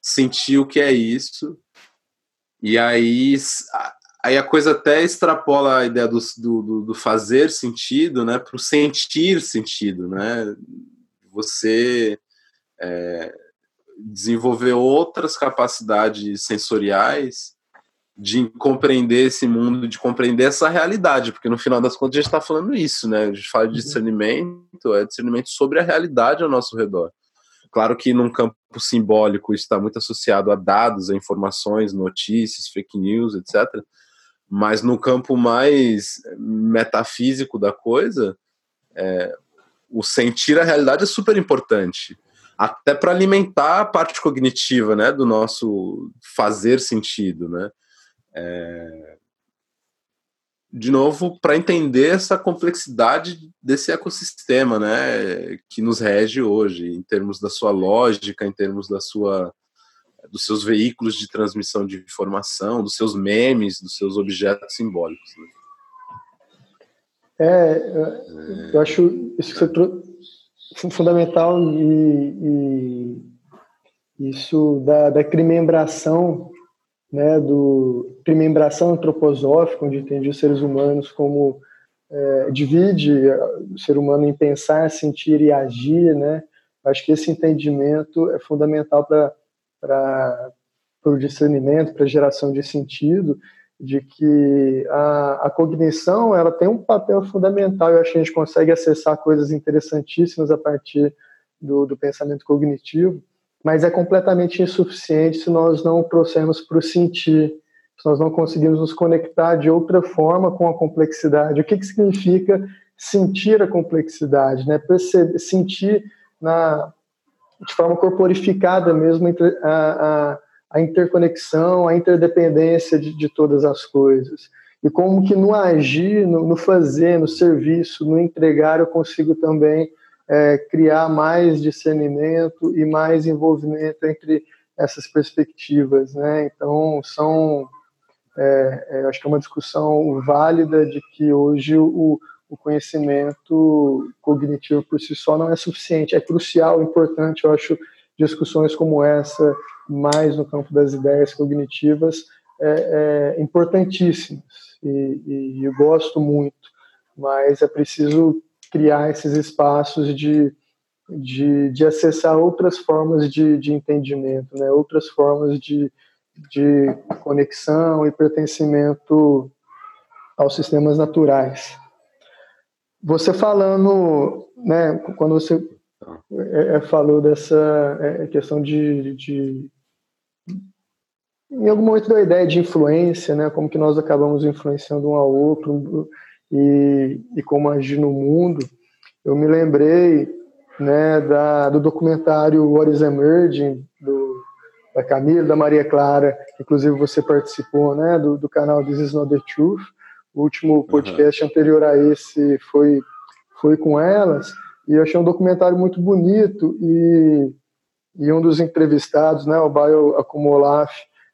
[SPEAKER 2] sentir o que é isso. E aí, aí a coisa até extrapola a ideia do, do, do fazer sentido, né? Para o sentir sentido, né? Você é, desenvolver outras capacidades sensoriais de compreender esse mundo, de compreender essa realidade, porque no final das contas a gente está falando isso, né? A gente fala de uhum. discernimento, é discernimento sobre a realidade ao nosso redor. Claro que num campo simbólico isso está muito associado a dados, a informações, notícias, fake news, etc. Mas no campo mais metafísico da coisa, é, o sentir a realidade é super importante. até para alimentar a parte cognitiva, né, do nosso fazer sentido, né? É... De novo, para entender essa complexidade desse ecossistema, né, que nos rege hoje, em termos da sua lógica, em termos da sua dos seus veículos de transmissão de informação, dos seus memes, dos seus objetos simbólicos. Né?
[SPEAKER 1] É, eu acho isso que você trouxe fundamental e, e isso da, da crimembração, né, do crimembração antroposófica, onde entende os seres humanos como é, divide o ser humano em pensar, sentir e agir, né? Acho que esse entendimento é fundamental para o discernimento, para a geração de sentido, de que a, a, cognição ela tem um papel fundamental. Eu acho que a gente consegue acessar coisas interessantíssimas a partir do, do pensamento cognitivo, mas é completamente insuficiente se nós não trouxermos para o sentir, se nós não conseguirmos nos conectar de outra forma com a complexidade. O que, que significa sentir a complexidade? Né? Perceber, sentir na, de forma corporificada mesmo a, a, a interconexão, a interdependência de, de, todas as coisas. E como que no agir, no, no fazer, no serviço, no entregar, eu consigo também é, criar mais discernimento e mais envolvimento entre essas perspectivas, né? Então são, é, é, acho que é uma discussão válida de que hoje o, o conhecimento cognitivo por si só não é suficiente. É crucial, importante, eu acho, discussões como essa, mais no campo das ideias cognitivas, é, é importantíssimas e, e, eu gosto muito, mas é preciso criar esses espaços de, de, de acessar outras formas de, de entendimento, né? outras formas de, de conexão e pertencimento aos sistemas naturais. Você falando, né, quando você é, é, falou dessa é, questão de, de, em algum momento da ideia de influência, né, como que nós acabamos influenciando um ao outro e, e como agir no mundo, eu me lembrei, né, da, do documentário What is Emerging, do, da Camila, da Maria Clara, inclusive você participou, né, do, do canal This is Not the Truth, o último podcast uhum. anterior a esse foi, foi com elas, e eu achei um documentário muito bonito, e, e um dos entrevistados, né, o Baio Akumolaf,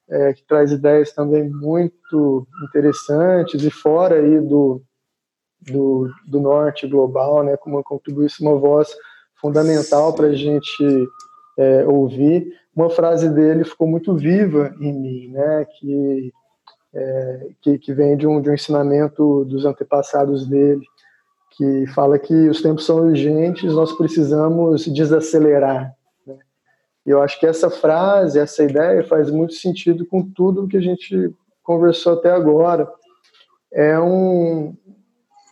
[SPEAKER 1] é, que traz ideias também muito interessantes, e fora aí do, do, do norte global, né, como contribuísse uma voz fundamental para a gente é, ouvir. Uma frase dele ficou muito viva em mim, né, que é, que, que, vem de um, de um ensinamento dos antepassados dele, que fala que os tempos são urgentes, nós precisamos desacelerar. Né? Eu acho que essa frase, essa ideia faz muito sentido com tudo que a gente conversou até agora. É um,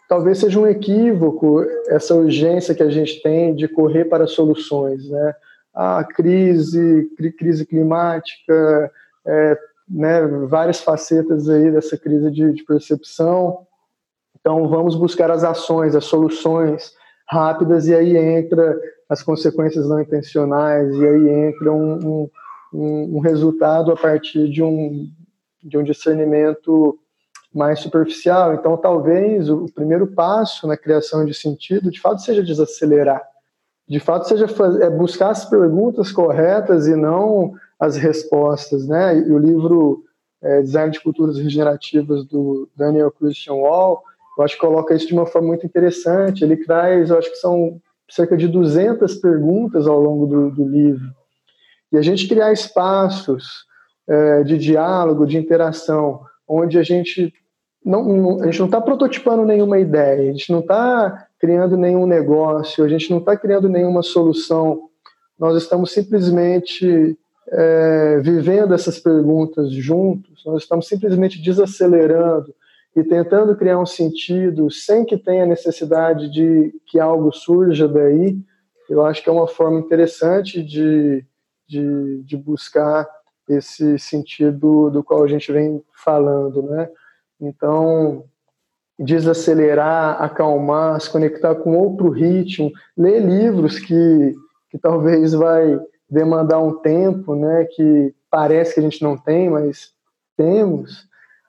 [SPEAKER 1] talvez seja um equívoco essa urgência que a gente tem de correr para soluções, né? A crise, crise climática, é, né, várias facetas aí dessa crise de, de percepção. Então, vamos buscar as ações, as soluções rápidas, e aí entra as consequências não intencionais, e aí entra um, um, um resultado a partir de um, de um discernimento mais superficial. Então, talvez o primeiro passo na criação de sentido, de fato, seja desacelerar. De fato, seja é buscar as perguntas corretas e não as respostas, né? E o livro é, Design de Culturas Regenerativas do Daniel Christian Wall, eu acho que coloca isso de uma forma muito interessante. Ele traz, eu acho que são cerca de 200 perguntas ao longo do, do livro. E a gente criar espaços é, de diálogo, de interação, onde a gente não, a gente não está prototipando nenhuma ideia, a gente não está criando nenhum negócio, a gente não está criando nenhuma solução. Nós estamos simplesmente é, vivendo essas perguntas juntos, nós estamos simplesmente desacelerando e tentando criar um sentido sem que tenha necessidade de que algo surja daí, eu acho que é uma forma interessante de, de, de buscar esse sentido do qual a gente vem falando, né? Então, desacelerar, acalmar, se conectar com outro ritmo, ler livros que que talvez vai demandar um tempo, né, que parece que a gente não tem, mas temos,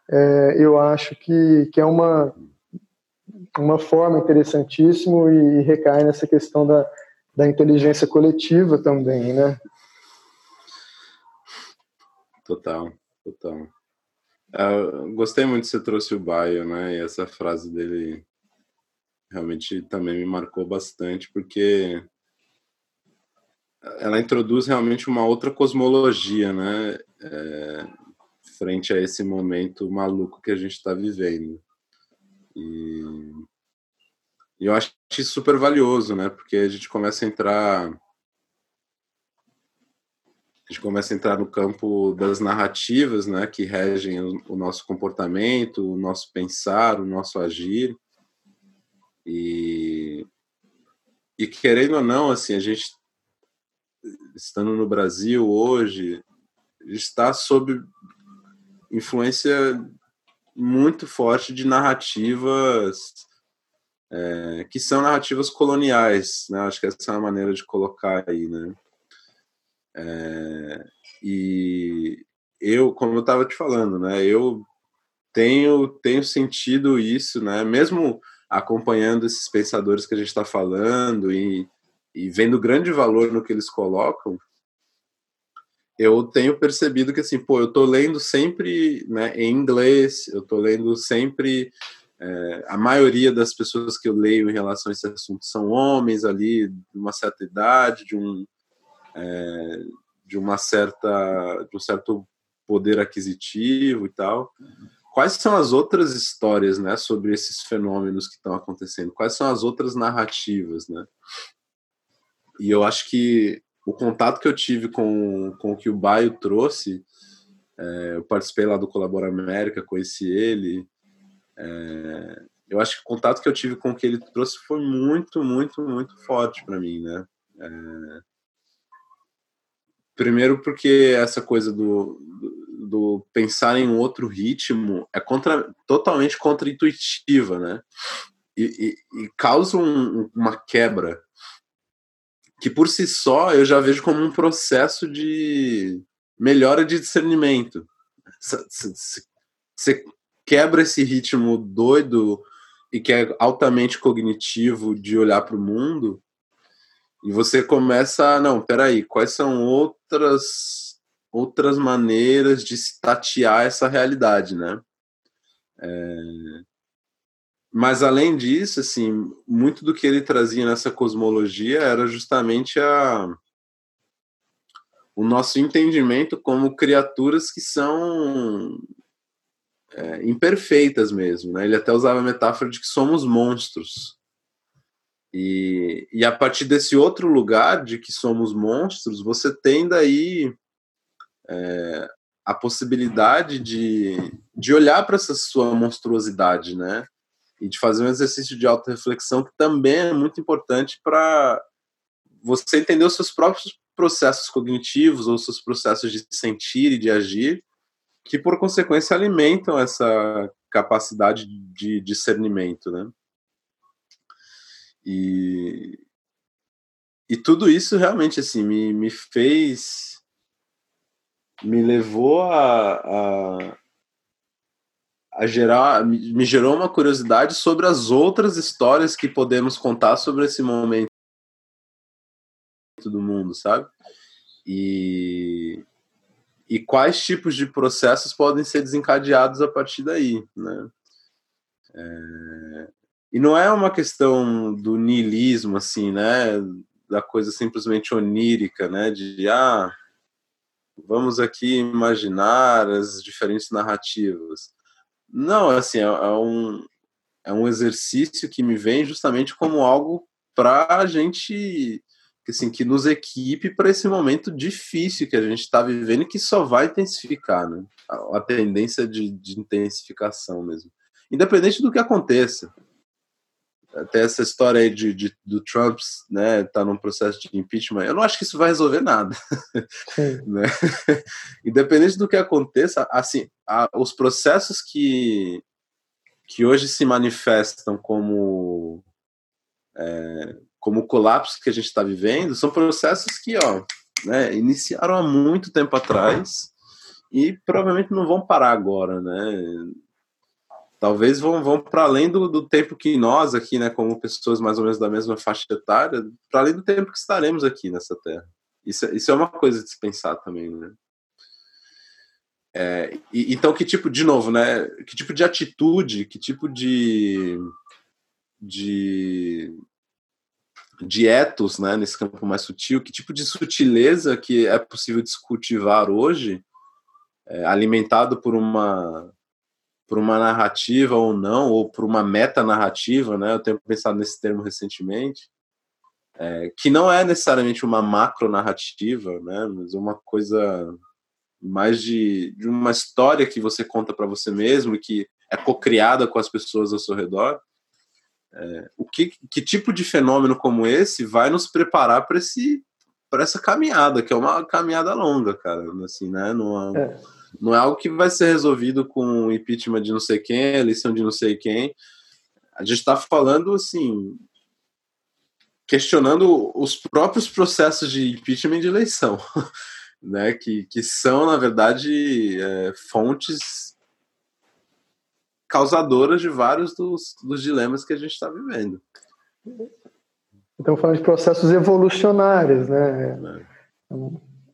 [SPEAKER 1] é, eu acho que, que é uma, uma forma interessantíssima e recai nessa questão da, da inteligência coletiva também, né?
[SPEAKER 2] Total, total. Uh, gostei muito que você trouxe o Baio, né? E essa frase dele realmente também me marcou bastante, porque ela introduz realmente uma outra cosmologia, né? É, frente a esse momento maluco que a gente está vivendo. E, e eu acho super valioso, né? Porque a gente começa a entrar a gente começa a entrar no campo das narrativas, né, que regem o, nosso comportamento, o nosso pensar, o nosso agir. E, e querendo ou não, assim, a gente estando no Brasil hoje está sob influência muito forte de narrativas é, que são narrativas coloniais, né? Acho que essa é a maneira de colocar aí, né? É, e eu, como eu estava te falando, né? Eu tenho tenho sentido isso, né? Mesmo acompanhando esses pensadores que a gente está falando e, e vendo grande valor no que eles colocam, eu tenho percebido que assim, pô, eu tô lendo sempre né, em inglês, eu tô lendo sempre. É, a maioria das pessoas que eu leio em relação a esse assunto são homens ali, de uma certa idade, de um, é, de uma certa, de um certo poder aquisitivo e tal. Quais são as outras histórias, né, sobre esses fenômenos que estão acontecendo? Quais são as outras narrativas, né? E eu acho que o contato que eu tive com, com o que o Baio trouxe, é, eu participei lá do Colabora América, conheci ele. É, eu acho que o contato que eu tive com o que ele trouxe foi muito, muito, muito forte para mim, né? É, primeiro porque essa coisa do, do, pensar em outro ritmo é contra, totalmente contraintuitiva, né? E, e, e causa um, uma quebra que por si só eu já vejo como um processo de melhora de discernimento. Você quebra esse ritmo doido e que é altamente cognitivo de olhar para o mundo e você começa a, não, peraí, quais são outras outras maneiras de se tatear essa realidade, né? É, mas além disso, assim, muito do que ele trazia nessa cosmologia era justamente a o nosso entendimento como criaturas que são é, imperfeitas mesmo, né? Ele até usava a metáfora de que somos monstros. E, e a partir desse outro lugar de que somos monstros, você tem daí é, a possibilidade de, de olhar para essa sua monstruosidade, né? e de fazer um exercício de auto-reflexão que também é muito importante para você entender os seus próprios processos cognitivos ou seus processos de sentir e de agir, que por consequência alimentam essa capacidade de discernimento, né? E, e tudo isso realmente assim me, me fez me levou a, a, a gerar, me gerou uma curiosidade sobre as outras histórias que podemos contar sobre esse momento do mundo, sabe? E, e quais tipos de processos podem ser desencadeados a partir daí, né? É, e não é uma questão do niilismo, assim, né? Da coisa simplesmente onírica, né? De, ah, vamos aqui imaginar as diferentes narrativas não, assim, é, é, um, é um exercício que me vem justamente como algo para a gente, assim, que nos equipe para esse momento difícil que a gente está vivendo e que só vai intensificar, né? A, a tendência de, de intensificação mesmo. Independente do que aconteça até essa história aí de, de, do Trump, né, tá num processo de impeachment, eu não acho que isso vai resolver nada. né? Independente do que aconteça, assim, a, os processos que, que hoje se manifestam como é, como o colapso que a gente está vivendo, são processos que, ó, né, iniciaram há muito tempo atrás e provavelmente não vão parar agora, né? Talvez vão, vão para além do, do tempo que nós aqui, né, como pessoas mais ou menos da mesma faixa etária, para além do tempo que estaremos aqui nessa Terra. Isso, isso é uma coisa de se pensar também, né? É, e, então, que tipo, de novo, né? Que tipo de atitude, que tipo de, de, de etos, né, nesse campo mais sutil, que tipo de sutileza que é possível descultivar hoje, é, alimentado por uma por uma narrativa ou não, ou por uma meta-narrativa, né? Eu tenho pensado nesse termo recentemente, é, que não é necessariamente uma macro-narrativa, né? Mas uma coisa mais de, de uma história que você conta para você mesmo e que é co-criada com as pessoas ao seu redor. É, o que, que tipo de fenômeno como esse vai nos preparar para esse para essa caminhada, que é uma caminhada longa, cara, assim, né? É, é. Não é algo que vai ser resolvido com impeachment de não sei quem, eleição de não sei quem. A gente está falando, assim, questionando os próprios processos de impeachment de eleição, né? Que, que são, na verdade, é, fontes causadoras de vários dos, dos dilemas que a gente está vivendo.
[SPEAKER 1] Estamos falando de processos evolucionários, né? É.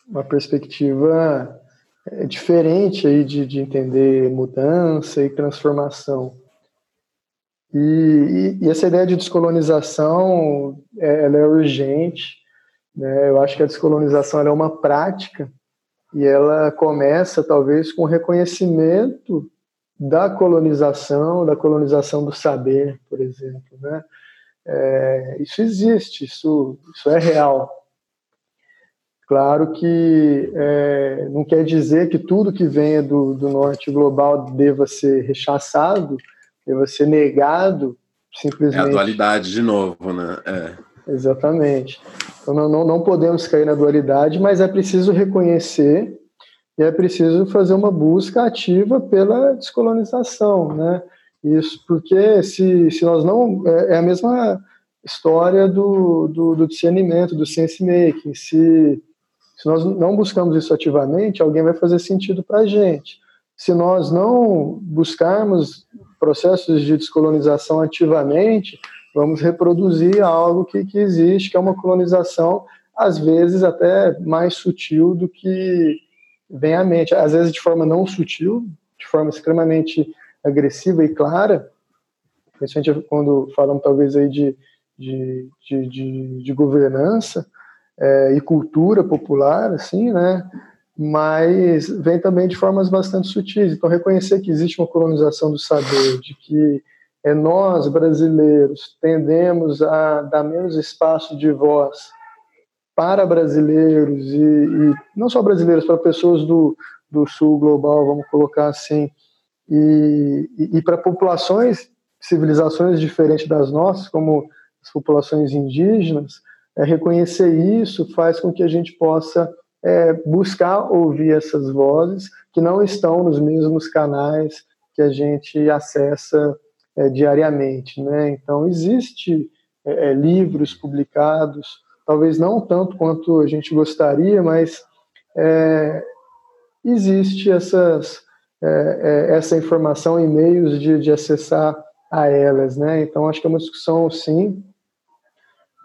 [SPEAKER 1] Uma perspectiva é, diferente aí de, de entender mudança e transformação. E, e, e, essa ideia de descolonização é, ela é urgente. Né? Eu acho que a descolonização é uma prática e ela começa talvez com o reconhecimento da colonização, da colonização do saber, por exemplo. Né? É, isso existe, isso, isso é real. Claro que é, não quer dizer que tudo que venha do, do norte global deva ser rechaçado, deva ser negado, simplesmente.
[SPEAKER 2] É a dualidade de novo, né? É.
[SPEAKER 1] Exatamente. Então não, não, não podemos cair na dualidade, mas é preciso reconhecer e é preciso fazer uma busca ativa pela descolonização, né? Isso porque se, se nós não é, é a mesma história do, do, do discernimento, do sense making. Se, se nós não buscamos isso ativamente, alguém vai fazer sentido para a gente. Se nós não buscarmos processos de descolonização ativamente, vamos reproduzir algo que, que existe, que é uma colonização, às vezes até mais sutil do que vem à mente, às vezes de forma não sutil, de forma extremamente agressiva e clara, principalmente quando falamos talvez aí de, de, de, de, de governança é, e cultura popular, assim, né? Mas vem também de formas bastante sutis. Então, reconhecer que existe uma colonização do saber, de que é, nós, brasileiros, tendemos a dar menos espaço de voz para brasileiros e, e não só brasileiros, para pessoas do, do sul global, vamos colocar assim, e, e, e para populações, civilizações diferentes das nossas, como as populações indígenas, é, reconhecer isso faz com que a gente possa é, buscar ouvir essas vozes que não estão nos mesmos canais que a gente acessa é, diariamente, né? Então existe é, é, livros publicados, talvez não tanto quanto a gente gostaria, mas é, existe essas, é, essa informação em meios de, de acessar a elas, né? Então acho que é uma discussão sim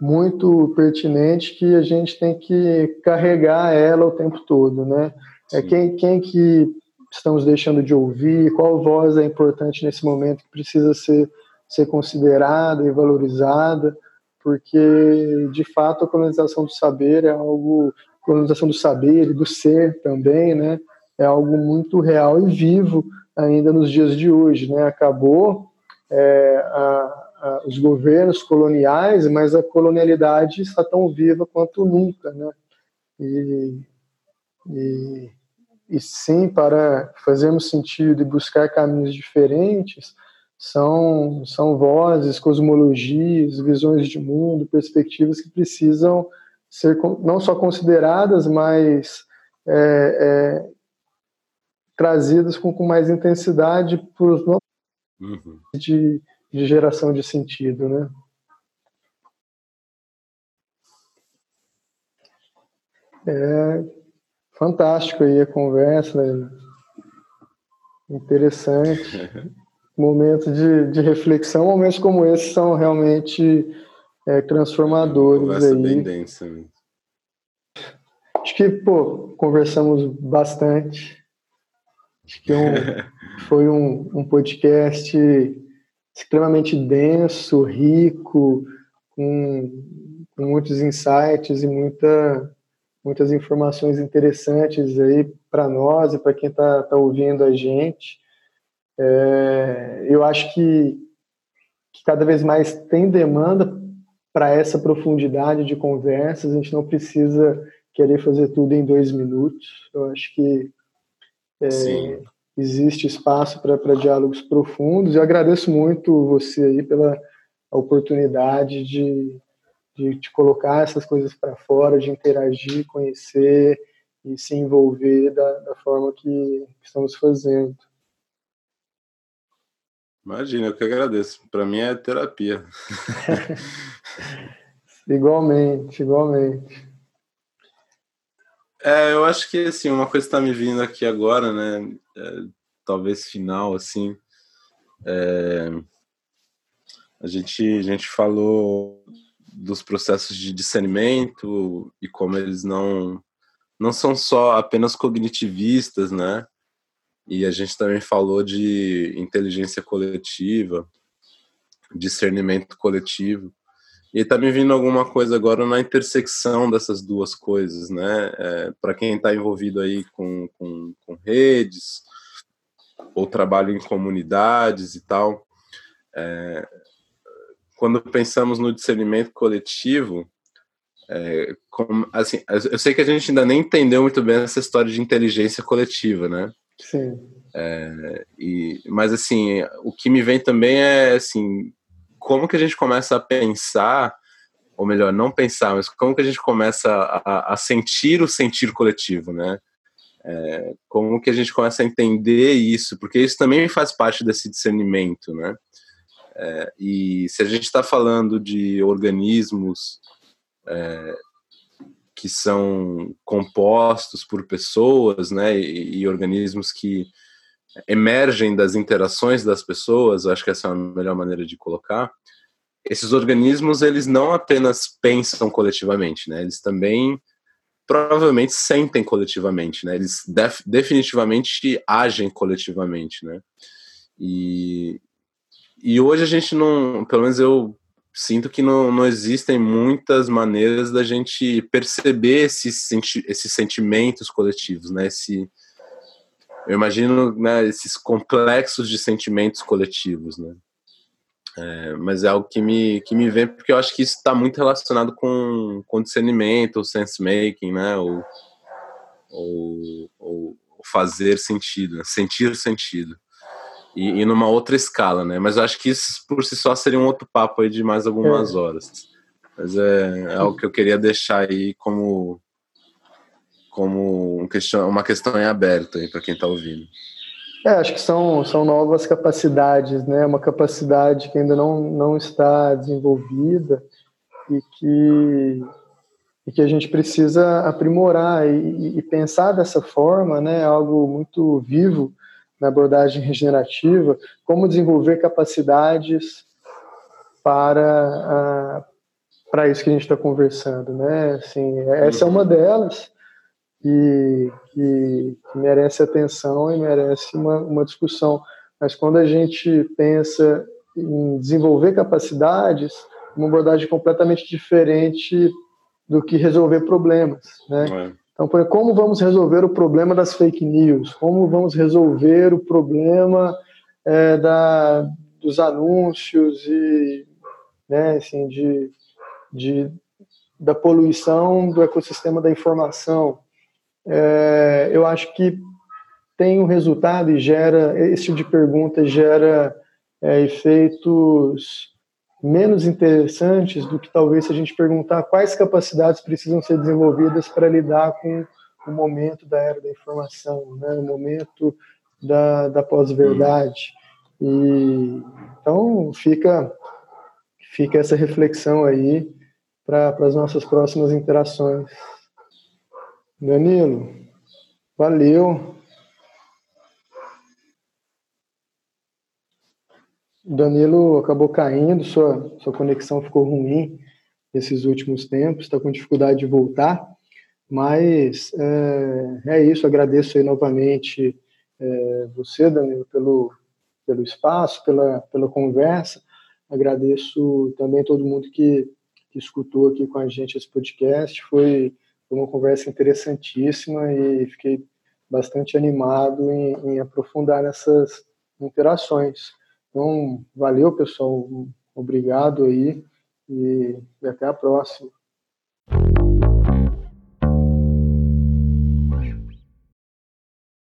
[SPEAKER 1] muito pertinente que a gente tem que carregar ela o tempo todo, né? É quem, quem que estamos deixando de ouvir, qual voz é importante nesse momento que precisa ser, ser considerada e valorizada, porque de fato a colonização do saber é algo, colonização do saber e do ser também, né? É algo muito real e vivo ainda nos dias de hoje, né? Acabou é, a, a, os governos coloniais, mas a colonialidade está tão viva quanto nunca, né? E, e e sim para fazermos sentido e buscar caminhos diferentes, são, são vozes, cosmologias, visões de mundo, perspectivas que precisam ser não só consideradas, mas é, é, trazidas com, com mais intensidade por os nossos uhum. de, de geração de sentido, né? É fantástico aí a conversa, né? interessante. Momento de, de reflexão, momentos como esse são realmente é, transformadores. Uma conversa aí. bem densa. Mesmo. Acho que, pô, conversamos bastante. Acho que é um, foi um, um podcast extremamente denso, rico, com, com muitos insights e muita, muitas informações interessantes aí para nós e para quem está tá ouvindo a gente. É, eu acho que, que cada vez mais tem demanda para essa profundidade de conversas. A gente não precisa querer fazer tudo em dois minutos. Eu acho que é, existe espaço para diálogos profundos. Eu agradeço muito você aí pela oportunidade de, de, de colocar essas coisas para fora, de interagir, conhecer e se envolver da, da forma que estamos fazendo.
[SPEAKER 2] Imagina, eu que agradeço. Para mim é terapia.
[SPEAKER 1] igualmente, igualmente.
[SPEAKER 2] É, eu acho que assim, uma coisa está me vindo aqui agora, né? É, talvez final, assim. É, a gente, a gente falou dos processos de discernimento e como eles não não são só apenas cognitivistas, né? E a gente também falou de inteligência coletiva, discernimento coletivo. E está me vindo alguma coisa agora na intersecção dessas duas coisas, né? É, Para quem está envolvido aí com, com, com, redes ou trabalho em comunidades e tal, é, quando pensamos no discernimento coletivo, é, como, assim, eu sei que a gente ainda nem entendeu muito bem essa história de inteligência coletiva, né?
[SPEAKER 1] Sim.
[SPEAKER 2] É, e, mas assim, o que me vem também é assim, como que a gente começa a pensar, ou melhor, não pensar, mas como que a gente começa a, a sentir o sentir coletivo, né? É, como que a gente começa a entender isso, porque isso também faz parte desse discernimento, né? É, e se a gente está falando de organismos é, que são compostos por pessoas, né, e, e, organismos que emergem das interações das pessoas, acho que essa é a melhor maneira de colocar. Esses organismos, eles não apenas pensam coletivamente, né, eles também provavelmente sentem coletivamente, né, eles def definitivamente agem coletivamente, né, e, e hoje a gente não, pelo menos eu sinto que não, não existem muitas maneiras da gente perceber esses, senti esses sentimentos coletivos, né? Esse, eu imagino né, esses complexos de sentimentos coletivos, né? É, mas é algo que me, que me vem porque eu acho que isso está muito relacionado com, com discernimento, sense-making, né? Ou, ou, ou fazer sentido, né? sentir sentido e, e, numa outra escala, né? Mas eu acho que isso por si só seria um outro papo aí de mais algumas é. horas. Mas é, é algo que eu queria deixar aí como como um questão, uma questão em aberto aí para quem está ouvindo.
[SPEAKER 1] É, acho que são, são novas capacidades, né? Uma capacidade que ainda não, não está desenvolvida e que, e que a gente precisa aprimorar e, e pensar dessa forma, né? Algo muito vivo na abordagem regenerativa, como desenvolver capacidades para para isso que a gente está conversando, né? Assim, essa é uma delas e que, que, merece atenção e merece uma, uma discussão. Mas quando a gente pensa em desenvolver capacidades, uma abordagem completamente diferente do que resolver problemas, né? É. Então, como vamos resolver o problema das fake news? Como vamos resolver o problema é, da, dos anúncios e né, assim, de, de, da poluição do ecossistema da informação? É, eu acho que tem um resultado e gera, esse tipo de pergunta gera é, efeitos menos interessantes do que talvez se a gente perguntar quais capacidades precisam ser desenvolvidas para lidar com o momento da era da informação, né? o momento da, da pós-verdade. E, então, fica, fica essa reflexão aí para as nossas próximas interações. Danilo, valeu. Danilo acabou caindo, sua, sua conexão ficou ruim nesses últimos tempos, está com dificuldade de voltar, mas é, é isso, agradeço aí novamente é, você, Danilo, pelo, pelo espaço, pela, pela conversa, agradeço também todo mundo que, que escutou aqui com a gente esse podcast, foi foi uma conversa interessantíssima e fiquei bastante animado em, em aprofundar nessas interações. Então, valeu, pessoal. Obrigado aí e, e até a próxima.